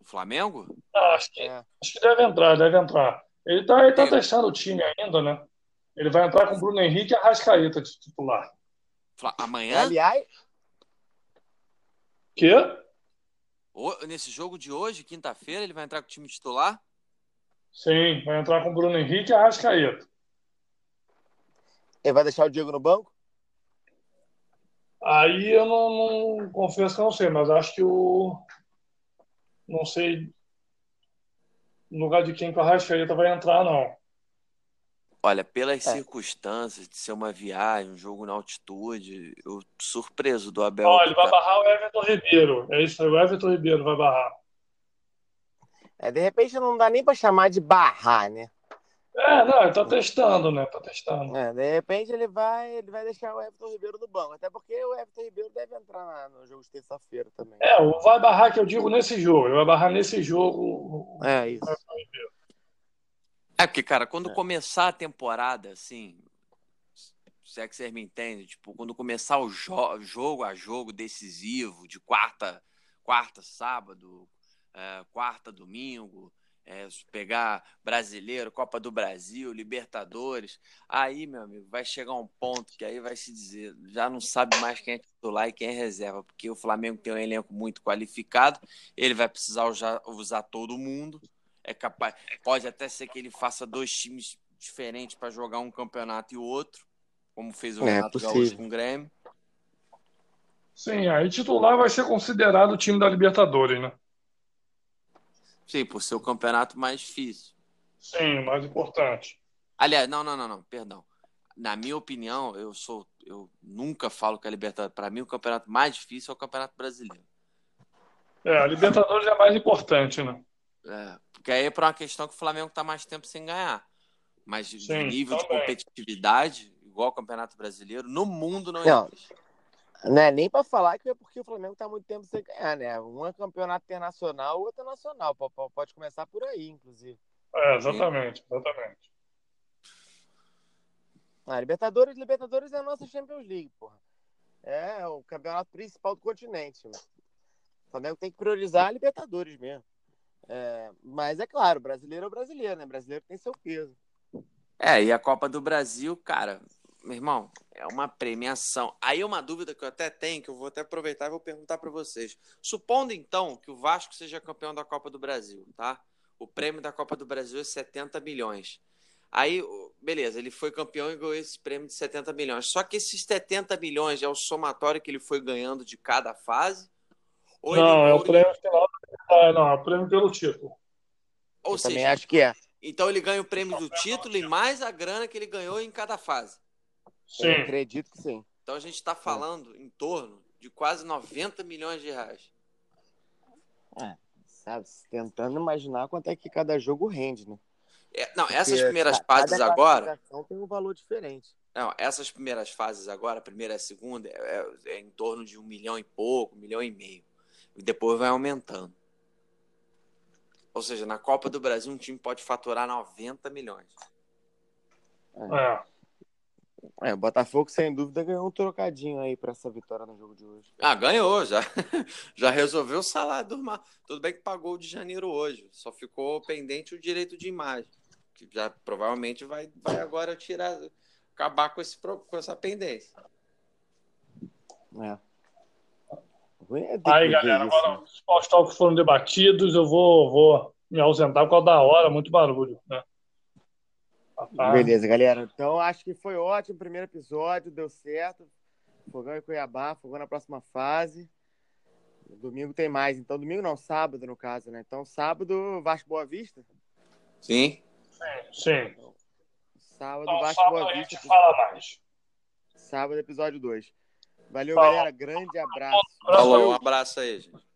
O Flamengo? Ah, acho, que, É. acho que deve entrar, deve entrar. Ele tá, ele tá É. testando o time ainda, né? Ele vai entrar com o Bruno Henrique e a Rascaeta de titular. Fla- Amanhã? Aliás, Quê? O- Nesse jogo de hoje, quinta-feira, ele vai entrar com o time titular? Sim, vai entrar com o Bruno Henrique e a Rascaeta. ele vai deixar o Diego no banco? Aí eu não, não- confesso que eu não sei, mas acho que o. Não sei no lugar de quem que o Rascaeta vai entrar, não. Olha, pelas É. circunstâncias de ser uma viagem, um jogo na altitude, eu surpreso do Abel. Olha, ele vai barrar o Everton Ribeiro. É isso aí, o Everton Ribeiro vai barrar. É, de repente não dá nem pra chamar de barrar, né? É, não, ele tá testando, né? Tá testando. É, de repente ele vai, ele vai deixar o Everton Ribeiro no banco. Até porque o Everton Ribeiro deve entrar na- no jogo de terça-feira também. É, o vai barrar que eu digo nesse jogo. Ele vai barrar nesse jogo. o- É, isso. É, porque, cara, quando É. começar a temporada, assim, se é que vocês me entendem, tipo, quando começar o jo- jogo a jogo decisivo, de quarta, quarta, sábado, é, quarta, domingo, é, pegar brasileiro, Copa do Brasil, Libertadores, aí, meu amigo, vai chegar um ponto que aí vai se dizer, já não sabe mais quem é titular e quem é reserva, porque o Flamengo tem um elenco muito qualificado, ele vai precisar usar, usar todo mundo, é capaz, pode até ser que ele faça dois times diferentes para jogar um campeonato e o outro, como fez o É, Renato possível. Gaúcho com o Grêmio. Sim, aí titular vai ser considerado o time da Libertadores, né? Sim, por ser o campeonato mais difícil. Sim, o mais importante. Aliás, não, não, não, não, perdão. Na minha opinião, eu sou, eu nunca falo que a Libertadores, para mim o campeonato mais difícil é o Campeonato Brasileiro. É, a Libertadores é mais importante, né? É, porque aí é por uma questão que o Flamengo está mais tempo sem ganhar. Mas de Sim, nível de competitividade, igual o Campeonato Brasileiro, no mundo não Não. existe. Não é nem pra falar que é porque o Flamengo tá muito tempo sem ganhar, né? Um é campeonato internacional, o outro é nacional. Pode começar por aí, inclusive. É, exatamente, exatamente. Ah, Libertadores, Libertadores é a nossa Champions League, porra. É o campeonato principal do continente. mano. O Flamengo tem que priorizar a Libertadores mesmo. É, mas é claro, brasileiro é o brasileiro, né? Brasileiro tem seu peso. É, e a Copa do Brasil, cara, meu irmão, é uma premiação. Aí é uma dúvida que eu até tenho, que eu vou até aproveitar e vou perguntar para vocês. Supondo então que o Vasco seja campeão da Copa do Brasil, tá? O prêmio da Copa do Brasil é 70 milhões. Aí, beleza, ele foi campeão e ganhou esse prêmio de 70 milhões. Só que esses 70 milhões é o somatório que ele foi ganhando de cada fase? Ou ele- Não, é ou o ele- prêmio final. É, não, é o prêmio pelo título. Ou Eu também seja, acho que é. então ele ganha o prêmio do título e mais a grana que ele ganhou em cada fase. Eu Sim, acredito que sim. Então a gente está falando em torno de quase 90 milhões de reais. Sabe? Tentando imaginar quanto é que cada jogo rende, né? É, não, essas Porque primeiras fases agora. tem um valor diferente. Não, essas primeiras fases agora, a primeira e a segunda, é, é- é em torno de um milhão e pouco, um milhão e meio. E depois vai aumentando. Ou seja, na Copa do Brasil, um time pode faturar 90 milhões. é. É, o Botafogo, sem dúvida, ganhou um trocadinho aí pra essa vitória no jogo de hoje. Ah, ganhou, já, <laughs> já resolveu o salário do Mar. Tudo bem que pagou o de janeiro hoje, só ficou pendente o direito de imagem, que já provavelmente vai, vai agora tirar, acabar com, esse, com essa pendência. É. é Aí, galera, agora os pós foram debatidos, eu vou, vou me ausentar por causa da hora, muito barulho, né? Tá. Beleza, galera. Então acho que foi ótimo o primeiro episódio, deu certo. Fogão e Cuiabá, Fogão na próxima fase. Domingo tem mais. Então, domingo não, sábado, no caso, né? Então, sábado, Vasco Boa Vista? Sim. Sim. Então, sábado, então, Vasco sábado Boa Vista. A gente fala mais. Sábado, episódio 2. Valeu, Falou. galera. Grande abraço. Falou, um abraço aí, gente.